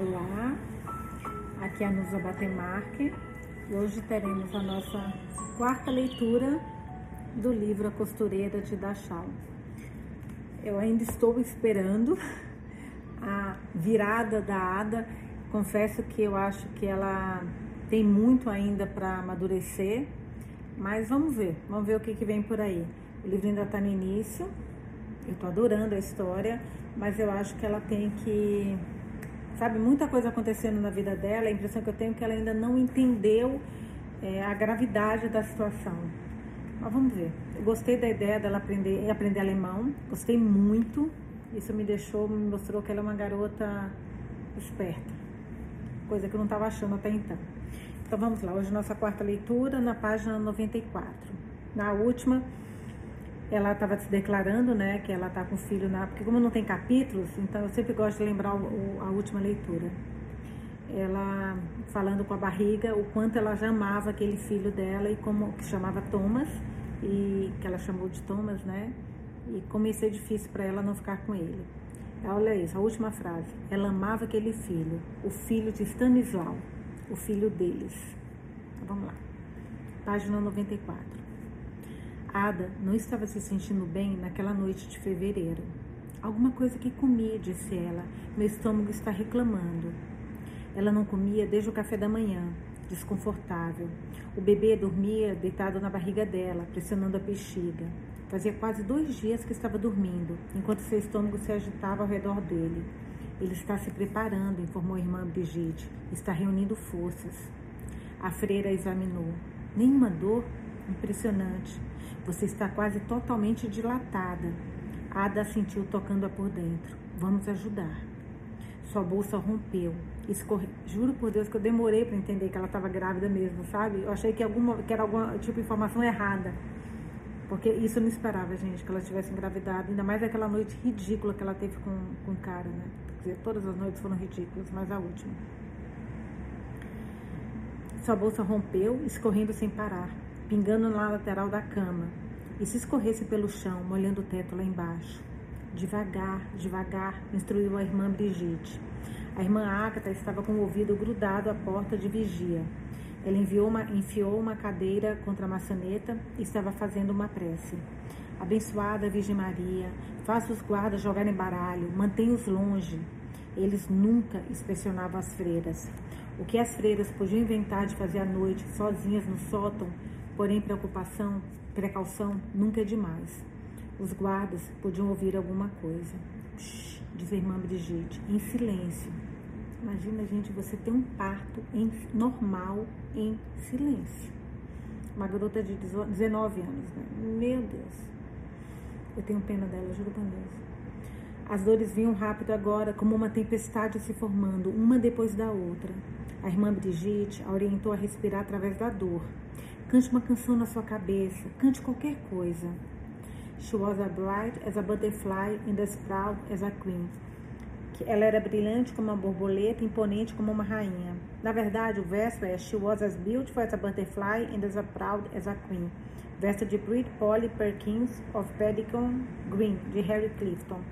Olá, aqui é a Nusa Batemarque e hoje teremos a nossa quarta leitura do livro A Costureira de Dachau. Eu ainda estou esperando a virada da Ada, confesso que eu acho que ela tem muito ainda para amadurecer, mas vamos ver, vamos ver o que, que vem por aí. O livro ainda está no início, eu estou adorando a história, mas eu acho que ela tem que sabe, muita coisa acontecendo na vida dela, a impressão que eu tenho é que ela ainda não entendeu é, a gravidade da situação. Mas vamos ver. Eu gostei da ideia dela aprender, aprender alemão, gostei muito. Isso me deixou, me mostrou que ela é uma garota esperta, coisa que eu não estava achando até então. Então vamos lá, hoje nossa quarta leitura na página 94. Na última, ela estava se declarando, né, que ela está com o filho na, porque como não tem capítulos, então eu sempre gosto de lembrar o, a última leitura. Ela falando com a barriga o quanto ela já amava aquele filho dela e como que chamava Thomas e que ela chamou de Thomas, né? E como ia ser difícil para ela não ficar com ele. Olha isso, a última frase. Ela amava aquele filho, o filho de Stanislau, o filho deles. Então, vamos lá. Página 94. Ada não estava se sentindo bem naquela noite de fevereiro. Alguma coisa que comi, disse ela. Meu estômago está reclamando. Ela não comia desde o café da manhã, desconfortável. O bebê dormia deitado na barriga dela, pressionando a bexiga. Fazia quase dois dias que estava dormindo, enquanto seu estômago se agitava ao redor dele. Ele está se preparando, informou a irmã Brigitte. Está reunindo forças. A freira examinou. Nenhuma dor? Impressionante. Você está quase totalmente dilatada. Ada sentiu tocando-a por dentro. Vamos ajudar. Sua bolsa rompeu. Escorre... Juro por Deus que eu demorei para entender que ela estava grávida mesmo, sabe? Eu achei que, alguma, que era alguma tipo de informação errada. Porque isso eu não esperava, gente, que ela tivesse engravidado. Ainda mais aquela noite ridícula que ela teve com, com o cara, né? Quer dizer, todas as noites foram ridículas, mas a última. Sua bolsa rompeu, escorrendo sem parar pingando na lateral da cama, e se escorresse pelo chão, molhando o teto lá embaixo. Devagar, devagar, instruiu a irmã Brigitte. A irmã Agatha estava com o ouvido grudado à porta de vigia. Ela uma, enfiou uma cadeira contra a maçaneta e estava fazendo uma prece. Abençoada Virgem Maria, faça os guardas jogarem baralho, mantenha-os longe. Eles nunca inspecionavam as freiras. O que as freiras podiam inventar de fazer à noite, sozinhas no sótão, Porém, preocupação, precaução nunca é demais. Os guardas podiam ouvir alguma coisa. Diz a irmã Brigitte, em silêncio. Imagina, gente, você ter um parto em, normal em silêncio. Uma garota de 19 anos, né? Meu Deus. Eu tenho pena dela, juro por Deus. As dores vinham rápido agora, como uma tempestade se formando, uma depois da outra. A irmã Brigitte a orientou a respirar através da dor, Cante uma canção na sua cabeça, cante qualquer coisa. She was as bright as a butterfly and as proud as a queen. Ela era brilhante como uma borboleta, imponente como uma rainha. Na verdade, o verso é She was as beautiful as a butterfly and as proud as a queen. Verso de Brit Polly Perkins of Paddington Green, de Harry Clifton.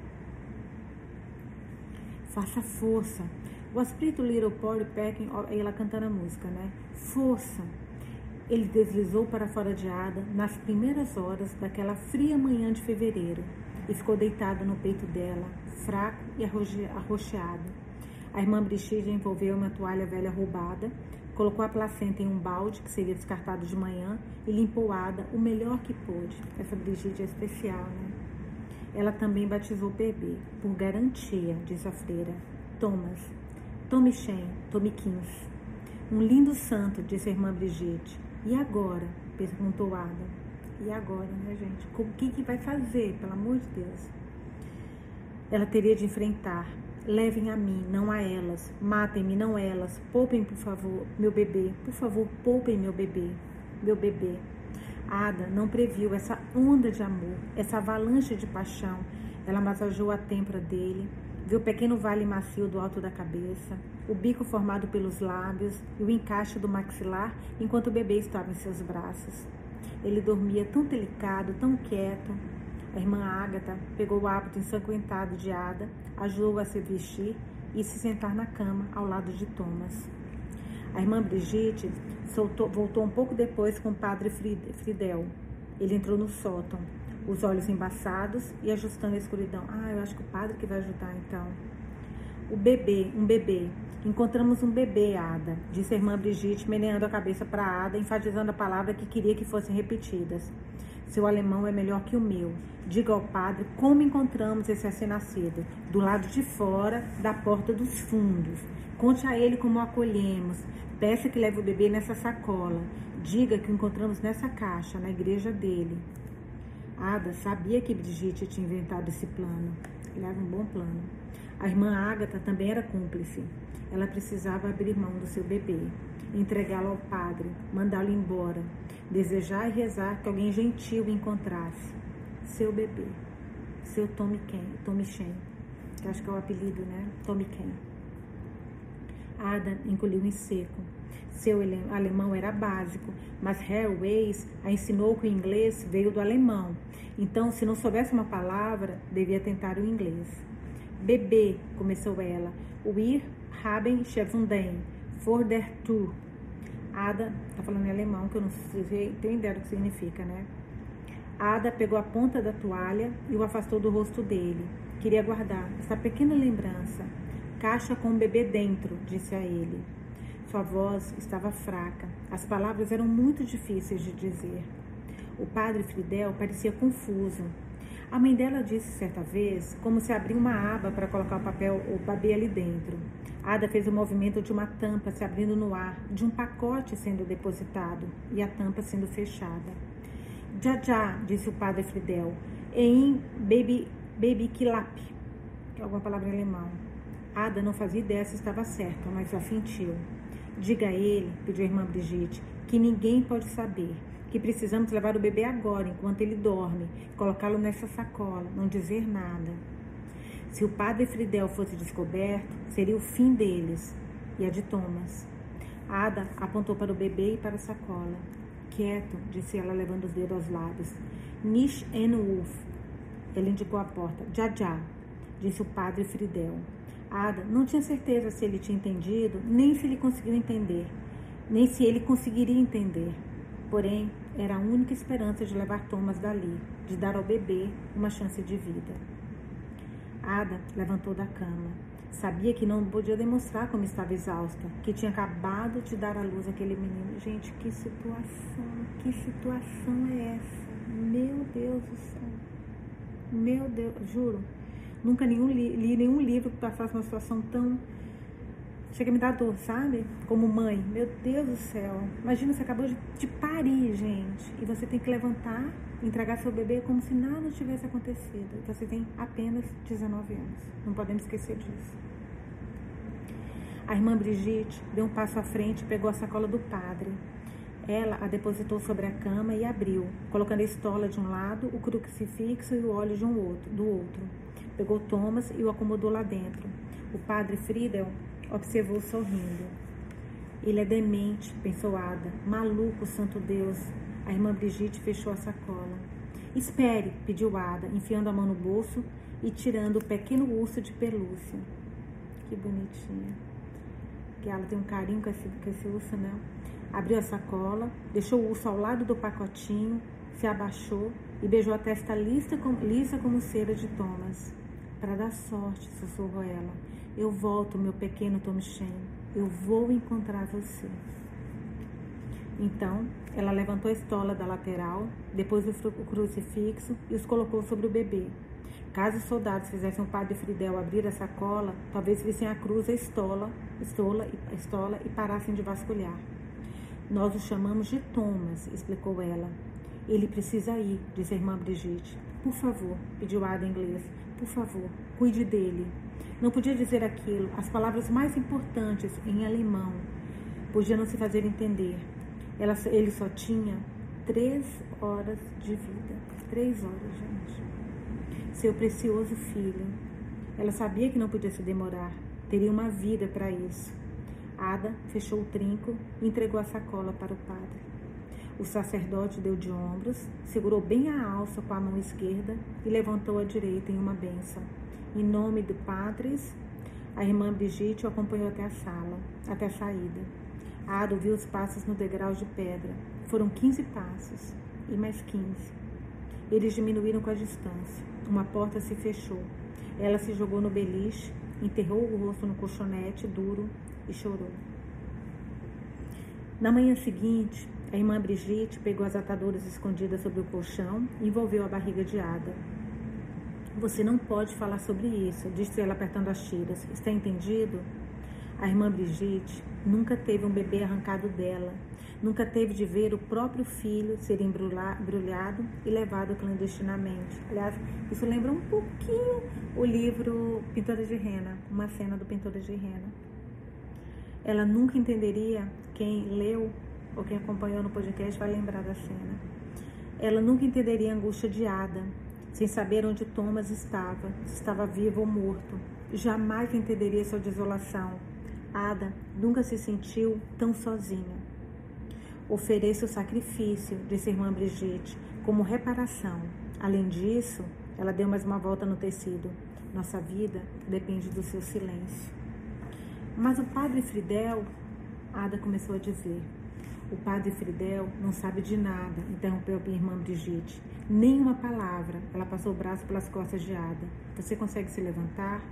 Faça força. O espírito Little Polly Perkins, ela cantando a música, né? Força. Ele deslizou para fora de Ada nas primeiras horas daquela fria manhã de fevereiro e ficou deitado no peito dela, fraco e arroxeado. A irmã Brigitte envolveu uma toalha velha roubada, colocou a placenta em um balde que seria descartado de manhã e limpou Ada o melhor que pôde. Essa Brigitte é especial, né? Ela também batizou o bebê, por garantia, diz a freira. Thomas, Tommy Shen, Tommy Kins. Um lindo santo, disse a irmã Brigitte. E agora? Perguntou Ada. E agora, né, gente? O que, que vai fazer, pelo amor de Deus? Ela teria de enfrentar. Levem a mim, não a elas. Matem-me, não elas. Poupem, por favor, meu bebê. Por favor, poupem meu bebê. Meu bebê. Ada não previu essa onda de amor, essa avalanche de paixão. Ela massageou a têmpora dele, viu o pequeno vale macio do alto da cabeça, o bico formado pelos lábios e o encaixe do maxilar enquanto o bebê estava em seus braços. Ele dormia tão delicado, tão quieto. A irmã Ágata pegou o hábito ensanguentado de Ada, ajudou-a a se vestir e se sentar na cama ao lado de Thomas. A irmã Brigitte soltou, voltou um pouco depois com o padre Fridel. Ele entrou no sótão, os olhos embaçados e ajustando a escuridão. Ah, eu acho que o padre que vai ajudar então. O bebê, um bebê. Encontramos um bebê, Ada, disse a irmã Brigitte, meneando a cabeça para Ada, enfatizando a palavra que queria que fossem repetidas. Seu alemão é melhor que o meu. Diga ao padre como encontramos esse recém-nascido, do lado de fora da porta dos fundos. Conte a ele como o acolhemos. Peça que leve o bebê nessa sacola. Diga que o encontramos nessa caixa, na igreja dele. Ada sabia que Brigitte tinha inventado esse plano. Ele era um bom plano. A irmã Ágata também era cúmplice. Ela precisava abrir mão do seu bebê, entregá-lo ao padre, mandá-lo embora, desejar e rezar que alguém gentil o encontrasse. Seu bebê, seu Tommy Ken, Tommy Shen, que acho que é o apelido, né? Tommy Ken. Ada engoliu em seco. Seu alemão era básico, mas Weiss a ensinou que o inglês veio do alemão. Então, se não soubesse uma palavra, devia tentar o inglês. Bebê, começou ela. Wir haben Chevunden, for der Tour. Ada, tá falando em alemão, que eu não sei, tenho ideia do que significa, né? Ada pegou a ponta da toalha e o afastou do rosto dele. Queria guardar essa pequena lembrança. Caixa com o bebê dentro, disse a ele. Sua voz estava fraca. As palavras eram muito difíceis de dizer. O padre Fidel parecia confuso. A mãe dela disse certa vez como se abriu uma aba para colocar o papel o bebê ali dentro. Ada fez o movimento de uma tampa se abrindo no ar, de um pacote sendo depositado e a tampa sendo fechada. Já já, disse o padre Fidel, em baby, baby kilap, que é alguma palavra em alemão. Ada não fazia ideia se estava certo, mas já sentiu. Diga a ele, pediu a irmã Brigitte, que ninguém pode saber, que precisamos levar o bebê agora, enquanto ele dorme, colocá-lo nessa sacola, não dizer nada. Se o padre Fridel fosse descoberto, seria o fim deles e a de Thomas. Ada apontou para o bebê e para a sacola. Quieto, disse ela, levando os dedos aos lábios. Nish en Wolf. Ele indicou a porta. Já, já, disse o padre Fridel. Ada não tinha certeza se ele tinha entendido, nem se ele conseguiu entender, nem se ele conseguiria entender. Porém, era a única esperança de levar Thomas dali, de dar ao bebê uma chance de vida. Ada levantou da cama. Sabia que não podia demonstrar como estava exausta, que tinha acabado de dar à luz aquele menino. Gente, que situação, que situação é essa? Meu Deus do céu. Meu Deus, juro. Nunca nenhum li, li nenhum livro que passasse uma situação tão. Chega a me dar dor, sabe? Como mãe. Meu Deus do céu. Imagina, você acabou de, de parir, gente. E você tem que levantar, entregar seu bebê como se nada tivesse acontecido. Você tem apenas 19 anos. Não podemos esquecer disso. A irmã Brigitte deu um passo à frente e pegou a sacola do padre. Ela a depositou sobre a cama e abriu, colocando a estola de um lado, o crucifixo e o óleo de um outro, do outro. Pegou Thomas e o acomodou lá dentro. O padre Friedel observou sorrindo. Ele é demente, pensou Ada. Maluco, santo Deus. A irmã Brigitte fechou a sacola. Espere, pediu Ada, enfiando a mão no bolso e tirando o pequeno urso de pelúcia. Que bonitinha. Que ela tem um carinho com esse, com esse urso, né? Abriu a sacola, deixou o urso ao lado do pacotinho, se abaixou e beijou a testa lisa como, lisa como cera de Thomas. Para dar sorte, sussurrou ela. Eu volto, meu pequeno Tomchen. Eu vou encontrar você. Então, ela levantou a estola da lateral, depois o crucifixo e os colocou sobre o bebê. Caso os soldados fizessem o padre Fridel abrir a sacola, talvez vissem a cruz, a estola, estola, estola e parassem de vasculhar. Nós o chamamos de Thomas, explicou ela. Ele precisa ir, disse a irmã Brigitte. Por favor, pediu Ada em inglês. Por favor, cuide dele. Não podia dizer aquilo, as palavras mais importantes em alemão. Podia não se fazer entender. Ela, ele só tinha três horas de vida. Três horas, gente. Seu precioso filho. Ela sabia que não podia se demorar. Teria uma vida para isso. Ada fechou o trinco e entregou a sacola para o padre. O sacerdote deu de ombros, segurou bem a alça com a mão esquerda e levantou a direita em uma bênção. Em nome do Padres, a irmã Brigitte o acompanhou até a sala, até a saída. Ada ouviu os passos no degrau de pedra. Foram 15 passos e mais 15. Eles diminuíram com a distância. Uma porta se fechou. Ela se jogou no beliche, enterrou o rosto no colchonete duro e chorou. Na manhã seguinte, a irmã Brigitte pegou as ataduras escondidas sobre o colchão e envolveu a barriga de Ada. Você não pode falar sobre isso, disse ela apertando as tiras. Está entendido? A irmã Brigitte nunca teve um bebê arrancado dela, nunca teve de ver o próprio filho ser embrulhado e levado clandestinamente. Aliás, isso lembra um pouquinho o livro Pintora de Rena, uma cena do Pintora de Rena. Ela nunca entenderia quem leu ou quem acompanhou no podcast vai lembrar da cena. Ela nunca entenderia a angústia de Ada, sem saber onde Thomas estava, se estava vivo ou morto. Jamais entenderia sua desolação. Ada nunca se sentiu tão sozinha. Ofereça o sacrifício, disse a irmã Brigitte, como reparação. Além disso, ela deu mais uma volta no tecido. Nossa vida depende do seu silêncio. Mas o padre Fridel, Ada começou a dizer, o padre Fridel não sabe de nada, interrompeu a irmã Brigitte. Nem uma palavra. Ela passou o braço pelas costas de Ada. Você consegue se levantar?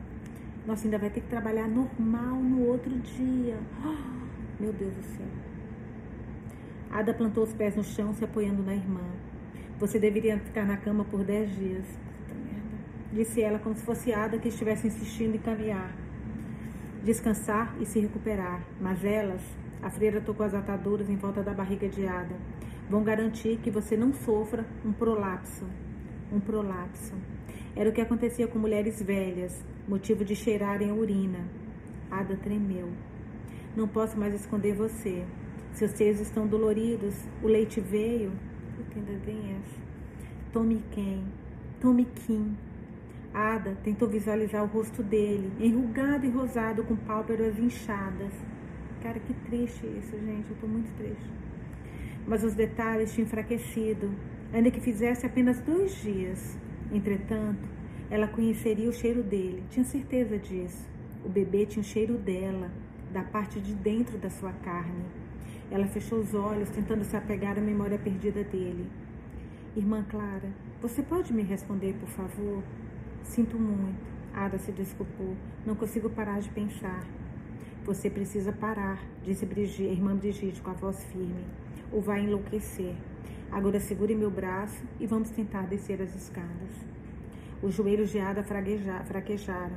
Nossa, ainda vai ter que trabalhar normal no outro dia. Oh, meu Deus do céu. Ada plantou os pés no chão, se apoiando na irmã. Você deveria ficar na cama por dez dias. Puta merda. Disse ela como se fosse Ada que estivesse insistindo em caminhar. Descansar e se recuperar. Mas elas a freira tocou as ataduras em volta da barriga de Ada. Vão garantir que você não sofra um prolapso. Um prolapso. Era o que acontecia com mulheres velhas, motivo de cheirarem a urina. Ada tremeu. Não posso mais esconder você. Seus seios estão doloridos. O leite veio. Ainda vem essa. Tome quem? Tome Kim. Ada tentou visualizar o rosto dele, enrugado e rosado, com pálpebras inchadas. Cara, que triste isso, gente. Eu tô muito triste. Mas os detalhes tinham enfraquecido, ainda que fizesse apenas dois dias. Entretanto, ela conheceria o cheiro dele, tinha certeza disso. O bebê tinha o cheiro dela, da parte de dentro da sua carne. Ela fechou os olhos, tentando se apegar à memória perdida dele. Irmã Clara, você pode me responder, por favor? Sinto muito. Ada se desculpou. Não consigo parar de pensar. Você precisa parar, disse Brigitte, irmã Brigitte com a voz firme, ou vai enlouquecer. Agora segure meu braço e vamos tentar descer as escadas. Os joelhos de Ada fraquejaram.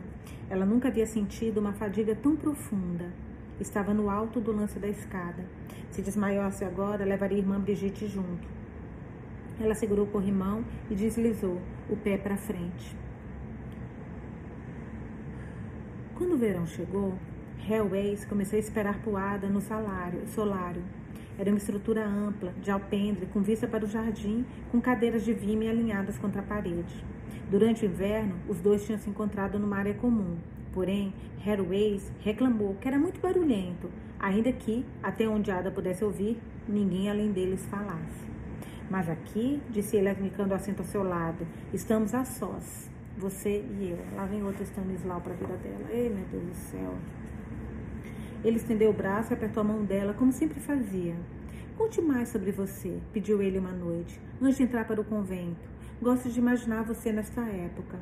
Ela nunca havia sentido uma fadiga tão profunda. Estava no alto do lance da escada. Se desmaiasse agora, levaria a irmã Brigitte junto. Ela segurou o corrimão e deslizou o pé para frente. Quando o verão chegou, Hellways começou a esperar por Ada no salário, solário. Era uma estrutura ampla, de alpendre, com vista para o jardim, com cadeiras de vime alinhadas contra a parede. Durante o inverno, os dois tinham se encontrado numa área comum. Porém, Hairways reclamou que era muito barulhento, ainda que, até onde Ada pudesse ouvir, ninguém além deles falasse. Mas aqui, disse ele, indicando o assento ao seu lado, estamos a sós, você e eu. Lá vem outro Stanislau para a vida dela. Ei, meu Deus do céu. Ele estendeu o braço e apertou a mão dela, como sempre fazia. Conte mais sobre você, pediu ele uma noite, antes de entrar para o convento. Gosto de imaginar você nesta época.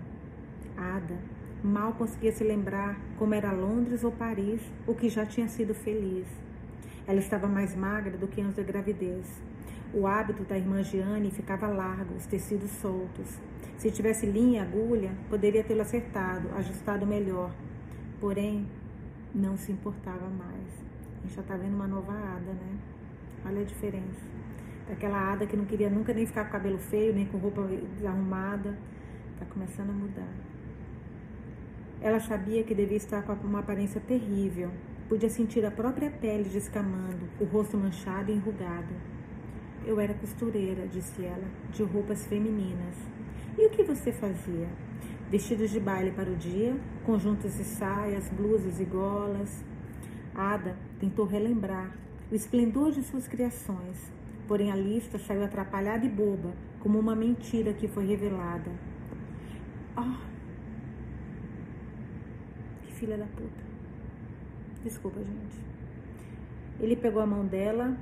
Ada mal conseguia se lembrar como era Londres ou Paris, o que já tinha sido feliz. Ela estava mais magra do que antes da gravidez. O hábito da irmã Giane ficava largo, os tecidos soltos. Se tivesse linha e agulha, poderia tê-lo acertado, ajustado melhor. Porém, não se importava mais. A gente já tá vendo uma nova Ada, né? Olha a diferença. Daquela Ada que não queria nunca nem ficar com cabelo feio, nem com roupa desarrumada. Tá começando a mudar. Ela sabia que devia estar com uma aparência terrível. Podia sentir a própria pele descamando, o rosto manchado e enrugado. Eu era costureira, disse ela, de roupas femininas. E o que você fazia? Vestidos de baile para o dia, conjuntos e saias, blusas e golas. Ada tentou relembrar o esplendor de suas criações, Porém, a lista saiu atrapalhada e boba, como uma mentira que foi revelada. Oh, que filha da puta. Desculpa, gente. Ele pegou a mão dela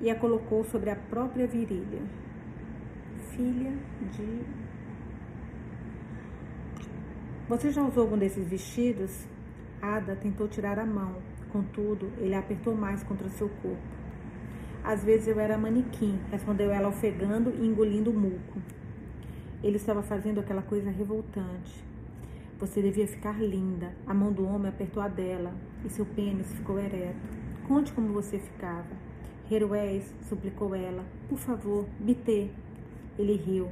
e a colocou sobre a própria virilha. Filha de. Você já usou algum desses vestidos? Ada tentou tirar a mão, contudo, ele a apertou mais contra seu corpo. Às vezes eu era manequim, respondeu ela ofegando e engolindo o muco. Ele estava fazendo aquela coisa revoltante. Você devia ficar linda. A mão do homem apertou a dela e seu pênis ficou ereto. Conte como você ficava. Herués, suplicou ela. Por favor, bitê. Ele riu.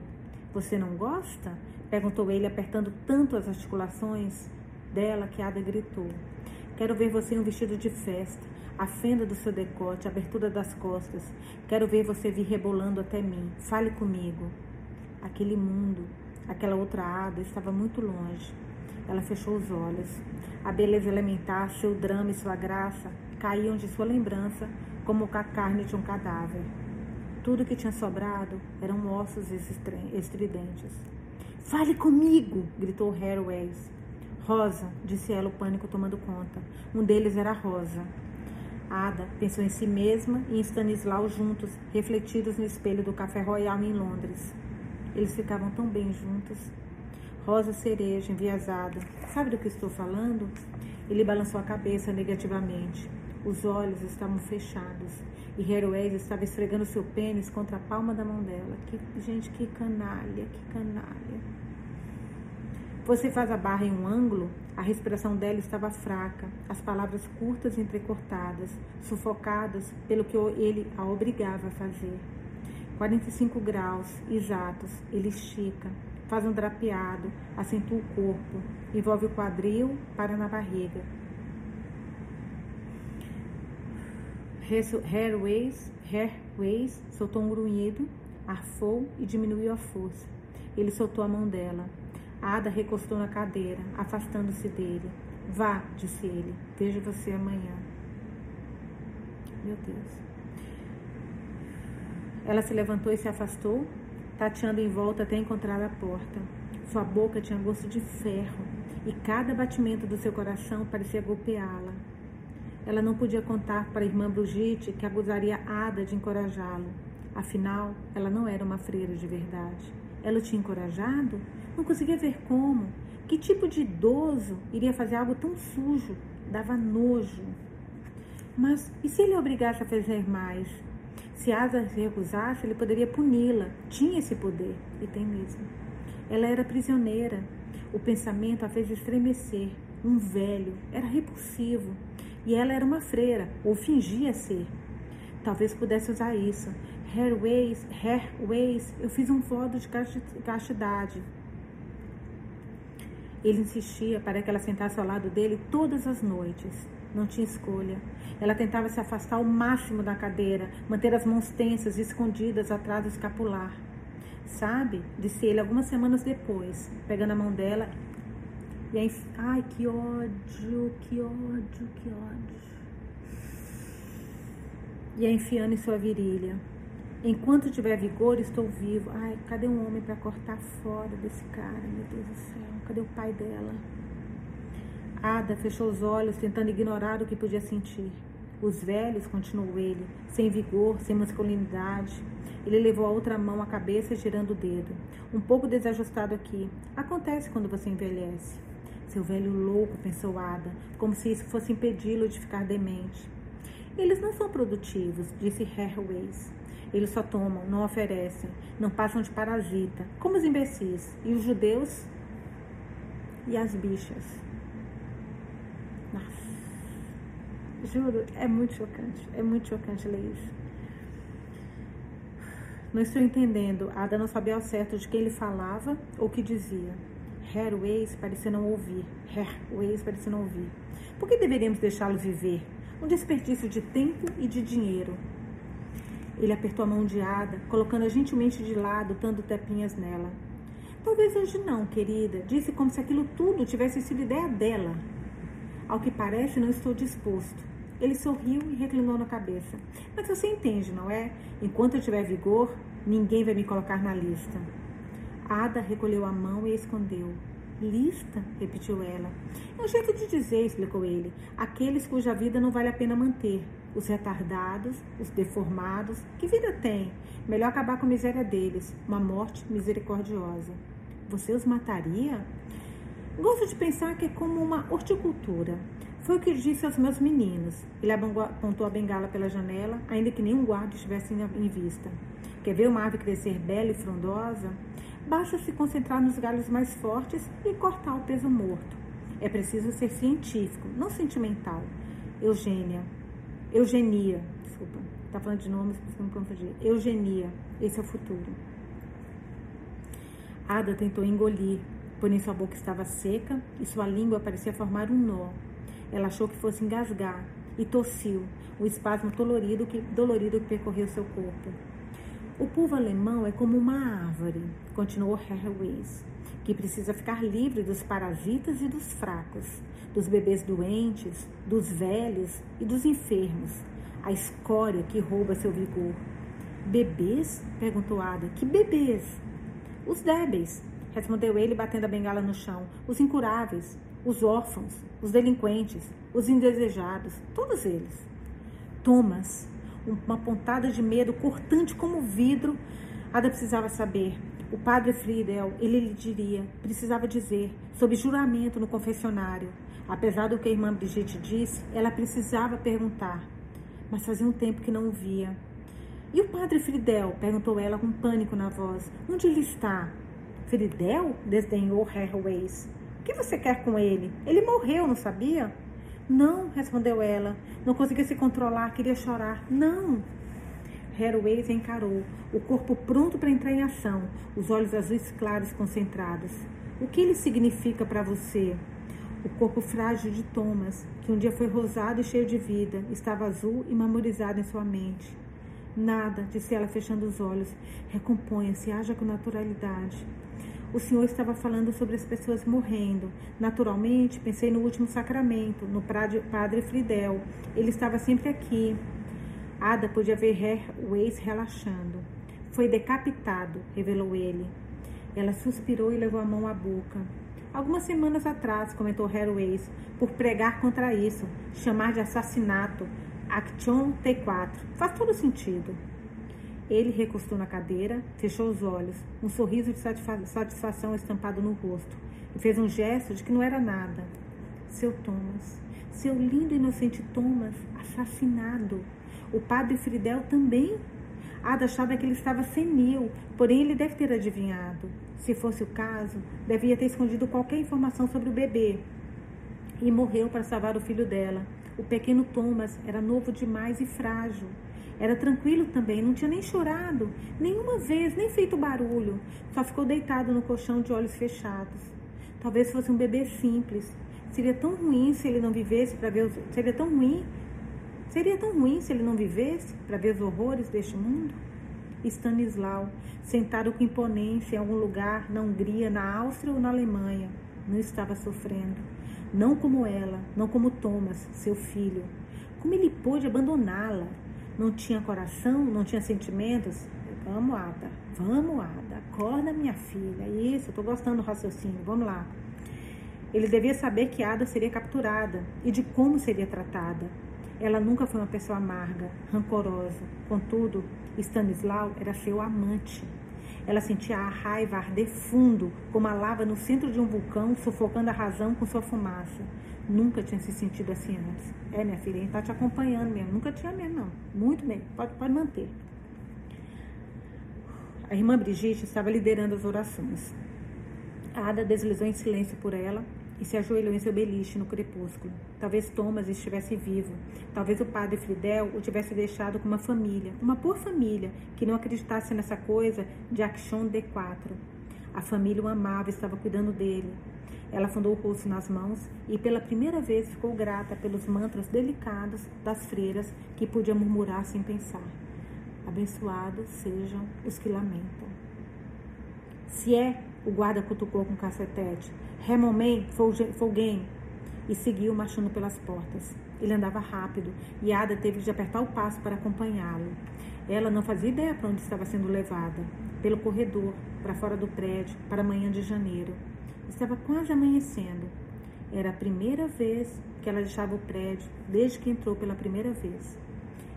Você não gosta? Perguntou ele, apertando tanto as articulações dela que Ada gritou. Quero ver você em um vestido de festa a fenda do seu decote, a abertura das costas. Quero ver você vir rebolando até mim. Fale comigo. Aquele mundo, aquela outra ada estava muito longe. Ela fechou os olhos. A beleza elementar, seu drama e sua graça caíam de sua lembrança como a carne de um cadáver. Tudo que tinha sobrado eram ossos estridentes. Fale comigo! gritou Hairways. Rosa, disse ela, o pânico tomando conta. Um deles era Rosa. Ada pensou em si mesma e em Stanislau juntos, refletidos no espelho do Café Royal em Londres. Eles ficavam tão bem juntos. Rosa cereja, enviesada. Sabe do que estou falando? Ele balançou a cabeça negativamente. Os olhos estavam fechados e Heroes estava esfregando seu pênis contra a palma da mão dela. Que gente, que canalha, que canalha. Você faz a barra em um ângulo a respiração dela estava fraca, as palavras curtas e entrecortadas, sufocadas pelo que ele a obrigava a fazer. 45 graus exatos, ele estica, faz um drapeado, acentua o corpo, envolve o quadril, para na barriga. Hairways, Hairways soltou um grunhido, arfou e diminuiu a força. Ele soltou a mão dela. Ada recostou na cadeira, afastando-se dele. Vá, disse ele. Vejo você amanhã. Meu Deus. Ela se levantou e se afastou, tateando em volta até encontrar a porta. Sua boca tinha gosto de ferro e cada batimento do seu coração parecia golpeá-la. Ela não podia contar para a irmã Brigitte que acusaria Ada de encorajá-lo. Afinal, ela não era uma freira de verdade. Ela o tinha encorajado? Não conseguia ver como. Que tipo de idoso iria fazer algo tão sujo? Dava nojo. Mas e se ele obrigasse a fazer mais? Se Asa se recusasse, ele poderia puni-la. Tinha esse poder, e tem mesmo. Ela era prisioneira. O pensamento a fez estremecer. Um velho. Era repulsivo. E ela era uma freira, ou fingia ser. Talvez pudesse usar isso. Hairways, Hairways, eu fiz um voto de castidade. Ele insistia para que ela sentasse ao lado dele todas as noites. Não tinha escolha. Ela tentava se afastar ao máximo da cadeira, manter as mãos tensas e escondidas atrás do escapular. Sabe? Disse ele algumas semanas depois, pegando a mão dela e aí. Ai, que ódio, que ódio, que ódio. E a enfiando em sua virilha. Enquanto tiver vigor, estou vivo. Ai, cadê um homem para cortar fora desse cara? Meu Deus do céu, cadê o pai dela? Ada fechou os olhos, tentando ignorar o que podia sentir. Os velhos, continuou ele, sem vigor, sem masculinidade. Ele levou a outra mão à cabeça, girando o dedo. Um pouco desajustado aqui. Acontece quando você envelhece. Seu velho louco, pensou Ada, como se isso fosse impedi-lo de ficar demente. Eles não são produtivos, disse Hairways. Eles só tomam, não oferecem, não passam de parasita, como os imbecis. E os judeus e as bichas. Nossa. Juro, é muito chocante. É muito chocante ler isso. Não estou entendendo. Ada não sabia ao certo de quem ele falava ou o que dizia. Hairways parecia não ouvir. Hairways parecia não ouvir. Por que deveríamos deixá-lo viver? Um desperdício de tempo e de dinheiro. Ele apertou a mão de Ada, colocando-a gentilmente de lado, dando tepinhas nela. Talvez hoje não, querida, disse como se aquilo tudo tivesse sido ideia dela. Ao que parece, não estou disposto. Ele sorriu e reclinou na cabeça. Mas você entende, não é? Enquanto eu tiver vigor, ninguém vai me colocar na lista. Ada recolheu a mão e a escondeu. Lista, repetiu ela. É um jeito de dizer, explicou ele. Aqueles cuja vida não vale a pena manter. Os retardados, os deformados. Que vida tem? Melhor acabar com a miséria deles. Uma morte misericordiosa. Você os mataria? Gosto de pensar que é como uma horticultura. Foi o que disse aos meus meninos. Ele apontou a bengala pela janela, ainda que nenhum guarda estivesse em vista. Quer ver uma árvore crescer bela e frondosa? Basta se concentrar nos galhos mais fortes e cortar o peso morto. É preciso ser científico, não sentimental. Eugênia. Eugenia. Desculpa. Tá falando de nomes, não confundir. Eugenia. Esse é o futuro. Ada tentou engolir, porém sua boca estava seca e sua língua parecia formar um nó. Ela achou que fosse engasgar e tossiu, o espasmo dolorido que, dolorido que percorreu seu corpo. O povo alemão é como uma árvore, continuou Herwes, que precisa ficar livre dos parasitas e dos fracos, dos bebês doentes, dos velhos e dos enfermos, a escória que rouba seu vigor. Bebês? perguntou Ada. Que bebês? Os débeis, respondeu ele, batendo a bengala no chão. Os incuráveis, os órfãos, os delinquentes, os indesejados, todos eles. Thomas, uma pontada de medo cortante como vidro. Ada precisava saber. O padre Friedel, ele lhe diria, precisava dizer, sob juramento no confessionário. Apesar do que a irmã Brigitte disse, ela precisava perguntar. Mas fazia um tempo que não o via. E o padre Friedel? perguntou ela com pânico na voz. Onde ele está? Friedel? desdenhou Herr Weiss. O que você quer com ele? Ele morreu, não sabia? Não, respondeu ela. Não conseguia se controlar, queria chorar. Não. Hathaway encarou, o corpo pronto para entrar em ação, os olhos azuis claros concentrados. O que ele significa para você? O corpo frágil de Thomas, que um dia foi rosado e cheio de vida, estava azul e marmorizado em sua mente. Nada, disse ela fechando os olhos. Recomponha-se, haja com naturalidade o Senhor estava falando sobre as pessoas morrendo. Naturalmente, pensei no último sacramento, no Padre Fridel. Ele estava sempre aqui. Ada podia ver Weiss relaxando. Foi decapitado, revelou ele. Ela suspirou e levou a mão à boca. Algumas semanas atrás, comentou Weiss, por pregar contra isso, chamar de assassinato, Action T4. Faz todo sentido. Ele recostou na cadeira, fechou os olhos, um sorriso de satisfação estampado no rosto, e fez um gesto de que não era nada. Seu Thomas, seu lindo e inocente Thomas, assassinado. O padre Fridel também. Ada achava que ele estava senil, porém ele deve ter adivinhado. Se fosse o caso, devia ter escondido qualquer informação sobre o bebê. E morreu para salvar o filho dela. O pequeno Thomas era novo demais e frágil. Era tranquilo também, não tinha nem chorado, nenhuma vez, nem feito barulho. Só ficou deitado no colchão de olhos fechados. Talvez fosse um bebê simples. Seria tão ruim se ele não vivesse para ver os... Seria tão ruim. Seria tão ruim se ele não vivesse para ver os horrores deste mundo? Stanislau, sentado com imponência em algum lugar na Hungria, na Áustria ou na Alemanha, não estava sofrendo. Não como ela, não como Thomas, seu filho. Como ele pôde abandoná-la? Não tinha coração, não tinha sentimentos. Vamos, Ada, vamos, Ada, acorda, minha filha. Isso, eu tô gostando do raciocínio, vamos lá. Ele devia saber que Ada seria capturada e de como seria tratada. Ela nunca foi uma pessoa amarga, rancorosa. Contudo, Stanislau era seu amante. Ela sentia a raiva arder fundo, como a lava no centro de um vulcão, sufocando a razão com sua fumaça. Nunca tinha se sentido assim antes. É, minha filha, a gente tá te acompanhando mesmo. Nunca tinha mesmo, não. Muito bem, pode, pode manter. A irmã Brigitte estava liderando as orações. A Ada deslizou em silêncio por ela e se ajoelhou em seu beliche no crepúsculo. Talvez Thomas estivesse vivo. Talvez o padre Fridel o tivesse deixado com uma família, uma boa família, que não acreditasse nessa coisa de Action D4. A família o amava, estava cuidando dele. Ela fundou o rosto nas mãos e pela primeira vez ficou grata pelos mantras delicados das freiras que podia murmurar sem pensar. Abençoados sejam os que lamentam. Se é, o guarda cutucou com cacetete. Remomen Folgen. e seguiu marchando pelas portas. Ele andava rápido e Ada teve de apertar o passo para acompanhá-lo. Ela não fazia ideia para onde estava sendo levada. Pelo corredor, para fora do prédio, para a manhã de janeiro. Estava quase amanhecendo. Era a primeira vez que ela deixava o prédio, desde que entrou pela primeira vez.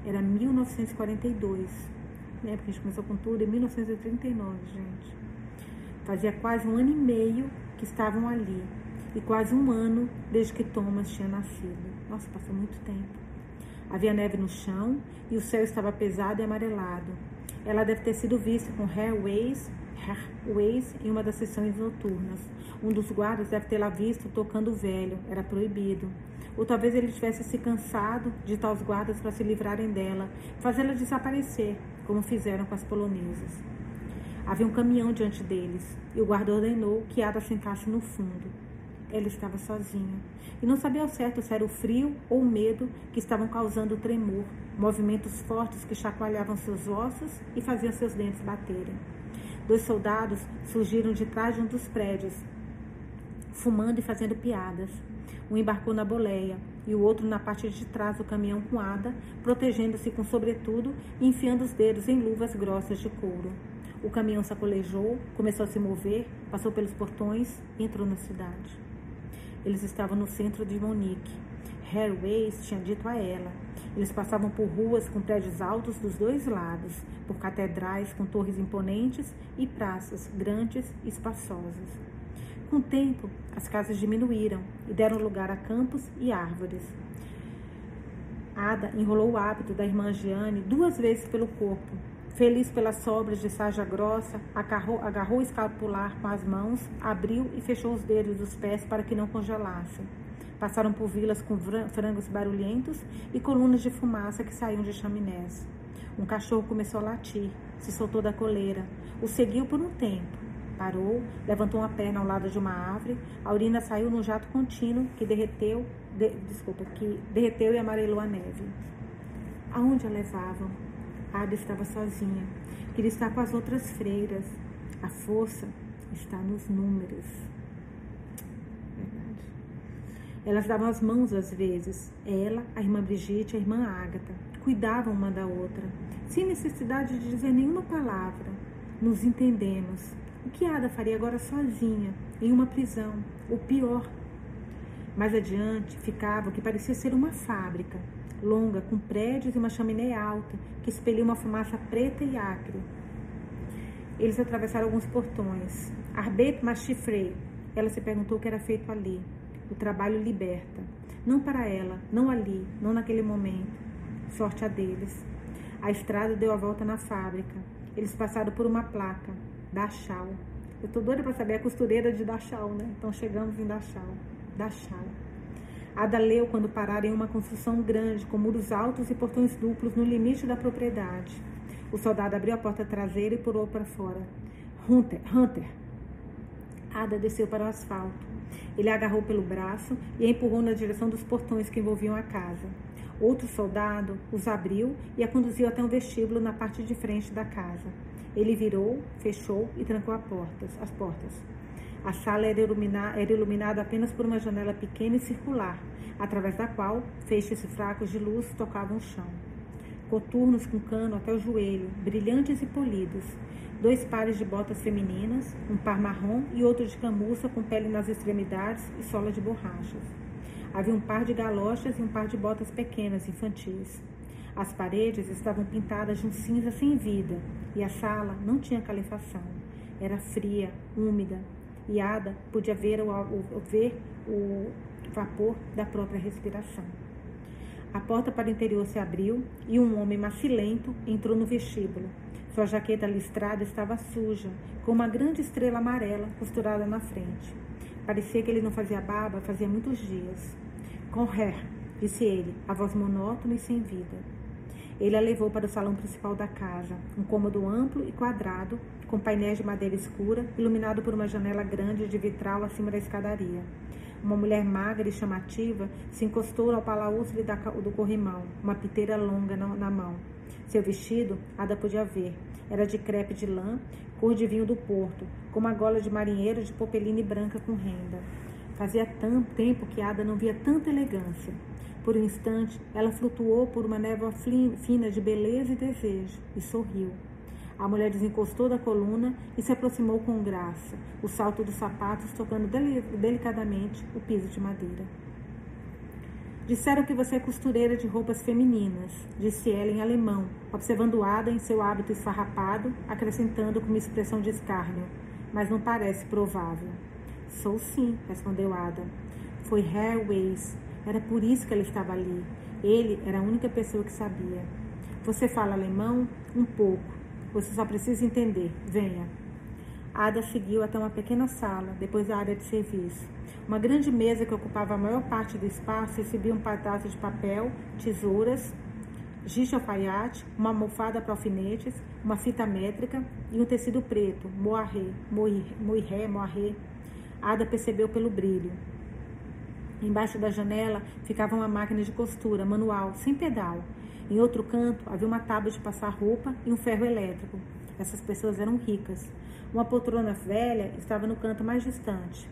Era 1942, né? Porque a gente começou com tudo em 1939, gente. Fazia quase um ano e meio que estavam ali. E quase um ano desde que Thomas tinha nascido. Nossa, passou muito tempo. Havia neve no chão e o céu estava pesado e amarelado. Ela deve ter sido vista com Hairways, Hairways em uma das sessões noturnas. Um dos guardas deve tê-la visto tocando o velho, era proibido. Ou talvez ele tivesse se cansado de tal os guardas para se livrarem dela, fazê-la desaparecer, como fizeram com as polonesas. Havia um caminhão diante deles e o guarda ordenou que Ada sentasse no fundo. Ela estava sozinha e não sabia ao certo se era o frio ou o medo que estavam causando o tremor, movimentos fortes que chacoalhavam seus ossos e faziam seus dentes baterem. Dois soldados surgiram de trás de um dos prédios, fumando e fazendo piadas. Um embarcou na boleia e o outro na parte de trás do caminhão com Ada, protegendo-se com sobretudo e enfiando os dedos em luvas grossas de couro. O caminhão sacolejou, começou a se mover, passou pelos portões e entrou na cidade. Eles estavam no centro de Monique. Hairways tinha dito a ela. Eles passavam por ruas com prédios altos dos dois lados, por catedrais com torres imponentes e praças grandes e espaçosas. Com o tempo, as casas diminuíram e deram lugar a campos e árvores. Ada enrolou o hábito da irmã Giane duas vezes pelo corpo Feliz pelas sobras de sarja grossa, agarrou, agarrou o escapular com as mãos, abriu e fechou os dedos dos pés para que não congelassem. Passaram por vilas com frangos barulhentos e colunas de fumaça que saíam de chaminés. Um cachorro começou a latir, se soltou da coleira, o seguiu por um tempo. Parou, levantou uma perna ao lado de uma árvore, a urina saiu num jato contínuo que derreteu, de, desculpa, que derreteu e amarelou a neve. Aonde a levavam? Ada estava sozinha. Queria estar com as outras freiras. A força está nos números. Elas davam as mãos às vezes. Ela, a irmã Brigitte, a irmã Ágata. Cuidavam uma da outra. Sem necessidade de dizer nenhuma palavra. Nos entendemos. O que Ada faria agora sozinha, em uma prisão? O pior. Mais adiante ficava o que parecia ser uma fábrica longa, com prédios e uma chaminé alta, que expelia uma fumaça preta e acre. Eles atravessaram alguns portões. Arbet Machifrey. Ela se perguntou o que era feito ali. O trabalho liberta. Não para ela, não ali, não naquele momento. Sorte a deles. A estrada deu a volta na fábrica. Eles passaram por uma placa. Dachau. Eu tô doida para saber a costureira de Dachau, né? Então chegamos em Dachau. Dachau. Ada leu quando pararam em uma construção grande, com muros altos e portões duplos no limite da propriedade. O soldado abriu a porta traseira e pulou para fora. Hunter, Hunter. Ada desceu para o asfalto. Ele a agarrou pelo braço e a empurrou na direção dos portões que envolviam a casa. Outro soldado os abriu e a conduziu até um vestíbulo na parte de frente da casa. Ele virou, fechou e trancou portas, as portas. A sala era, ilumina, era iluminada apenas por uma janela pequena e circular, através da qual feixes fracos de luz tocavam o chão. Coturnos com cano até o joelho, brilhantes e polidos. Dois pares de botas femininas, um par marrom e outro de camuça com pele nas extremidades e sola de borrachas. Havia um par de galochas e um par de botas pequenas, infantis. As paredes estavam pintadas de um cinza sem vida e a sala não tinha calefação. Era fria, úmida, e Ada podia ver o, o, ver o vapor da própria respiração. A porta para o interior se abriu e um homem macilento entrou no vestíbulo. Sua jaqueta listrada estava suja, com uma grande estrela amarela costurada na frente. Parecia que ele não fazia barba fazia muitos dias. Conrer, disse ele, a voz monótona e sem vida. Ele a levou para o salão principal da casa, um cômodo amplo e quadrado, com painéis de madeira escura, iluminado por uma janela grande de vitral acima da escadaria. Uma mulher magra e chamativa se encostou ao palaústre do corrimão, uma piteira longa na mão. Seu vestido, Ada podia ver, era de crepe de lã, cor de vinho do porto, com uma gola de marinheiro de popeline branca com renda. Fazia tanto tempo que Ada não via tanta elegância. Por um instante, ela flutuou por uma névoa fina de beleza e desejo e sorriu. A mulher desencostou da coluna e se aproximou com graça, o salto dos sapatos tocando delicadamente o piso de madeira. Disseram que você é costureira de roupas femininas, disse ela em alemão, observando Ada em seu hábito esfarrapado, acrescentando com uma expressão de escárnio. Mas não parece provável. Sou sim, respondeu Ada. Foi Hairways, era por isso que ele estava ali. Ele era a única pessoa que sabia. Você fala alemão? Um pouco. Você só precisa entender. Venha. Ada seguiu até uma pequena sala, depois a área de serviço. Uma grande mesa que ocupava a maior parte do espaço recebia um pedaço de papel, tesouras, giz alfaiate, uma almofada para alfinetes, uma fita métrica e um tecido preto, moiré, moiré, moiré. Ada percebeu pelo brilho. Embaixo da janela ficava uma máquina de costura manual, sem pedal. Em outro canto havia uma tábua de passar roupa e um ferro elétrico. Essas pessoas eram ricas. Uma poltrona velha estava no canto mais distante.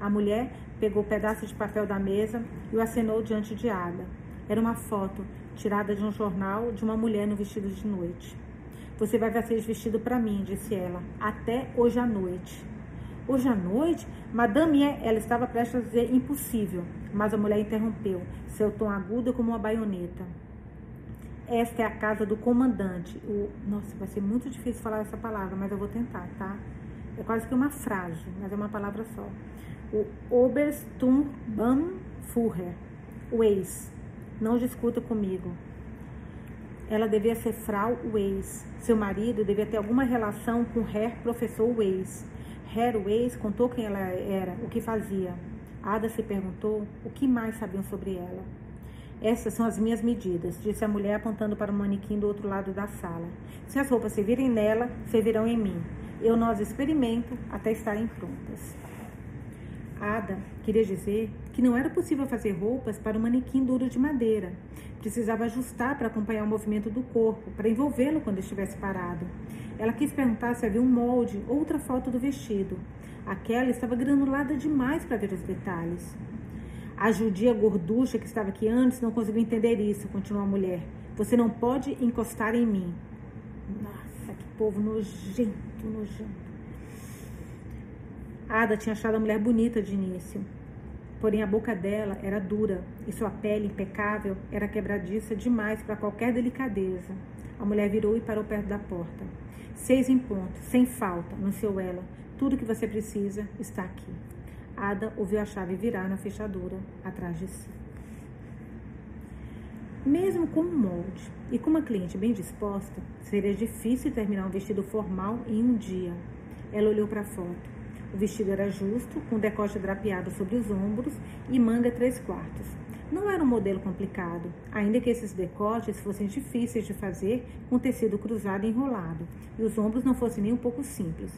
A mulher pegou o um pedaço de papel da mesa e o acenou diante de Ada. Era uma foto tirada de um jornal de uma mulher no vestido de noite. Você vai ser vestido para mim, disse ela, até hoje à noite. Hoje à noite, Madame, ela estava prestes a dizer impossível, mas a mulher interrompeu, seu tom agudo como uma baioneta. Esta é a casa do comandante. O, nossa, vai ser muito difícil falar essa palavra, mas eu vou tentar, tá? É quase que uma frase, mas é uma palavra só. O Obersturmbannführer, o ex. Não discuta comigo. Ela devia ser Frau Weiss. Seu marido devia ter alguma relação com Herr Professor Weiss. Weiss contou quem ela era, o que fazia. Ada se perguntou o que mais sabiam sobre ela. Essas são as minhas medidas, disse a mulher apontando para o manequim do outro lado da sala. Se as roupas servirem nela, servirão em mim. Eu nós experimento até estarem prontas. Ada queria dizer que não era possível fazer roupas para um manequim duro de madeira. Precisava ajustar para acompanhar o movimento do corpo, para envolvê-lo quando estivesse parado. Ela quis perguntar se havia um molde, outra foto do vestido. Aquela estava granulada demais para ver os detalhes. A judia gorducha que estava aqui antes não conseguiu entender isso, continuou a mulher. Você não pode encostar em mim. Nossa, que povo nojento, nojento. Ada tinha achado a mulher bonita de início. Porém, a boca dela era dura e sua pele impecável era quebradiça demais para qualquer delicadeza. A mulher virou e parou perto da porta. Seis em ponto, sem falta, anunciou ela. Tudo que você precisa está aqui. Ada ouviu a chave virar na fechadura atrás de si. Mesmo com um molde e com uma cliente bem disposta, seria difícil terminar um vestido formal em um dia. Ela olhou para a foto. O vestido era justo, com decote drapeado sobre os ombros e manga três quartos. Não era um modelo complicado, ainda que esses decotes fossem difíceis de fazer com tecido cruzado e enrolado, e os ombros não fossem nem um pouco simples.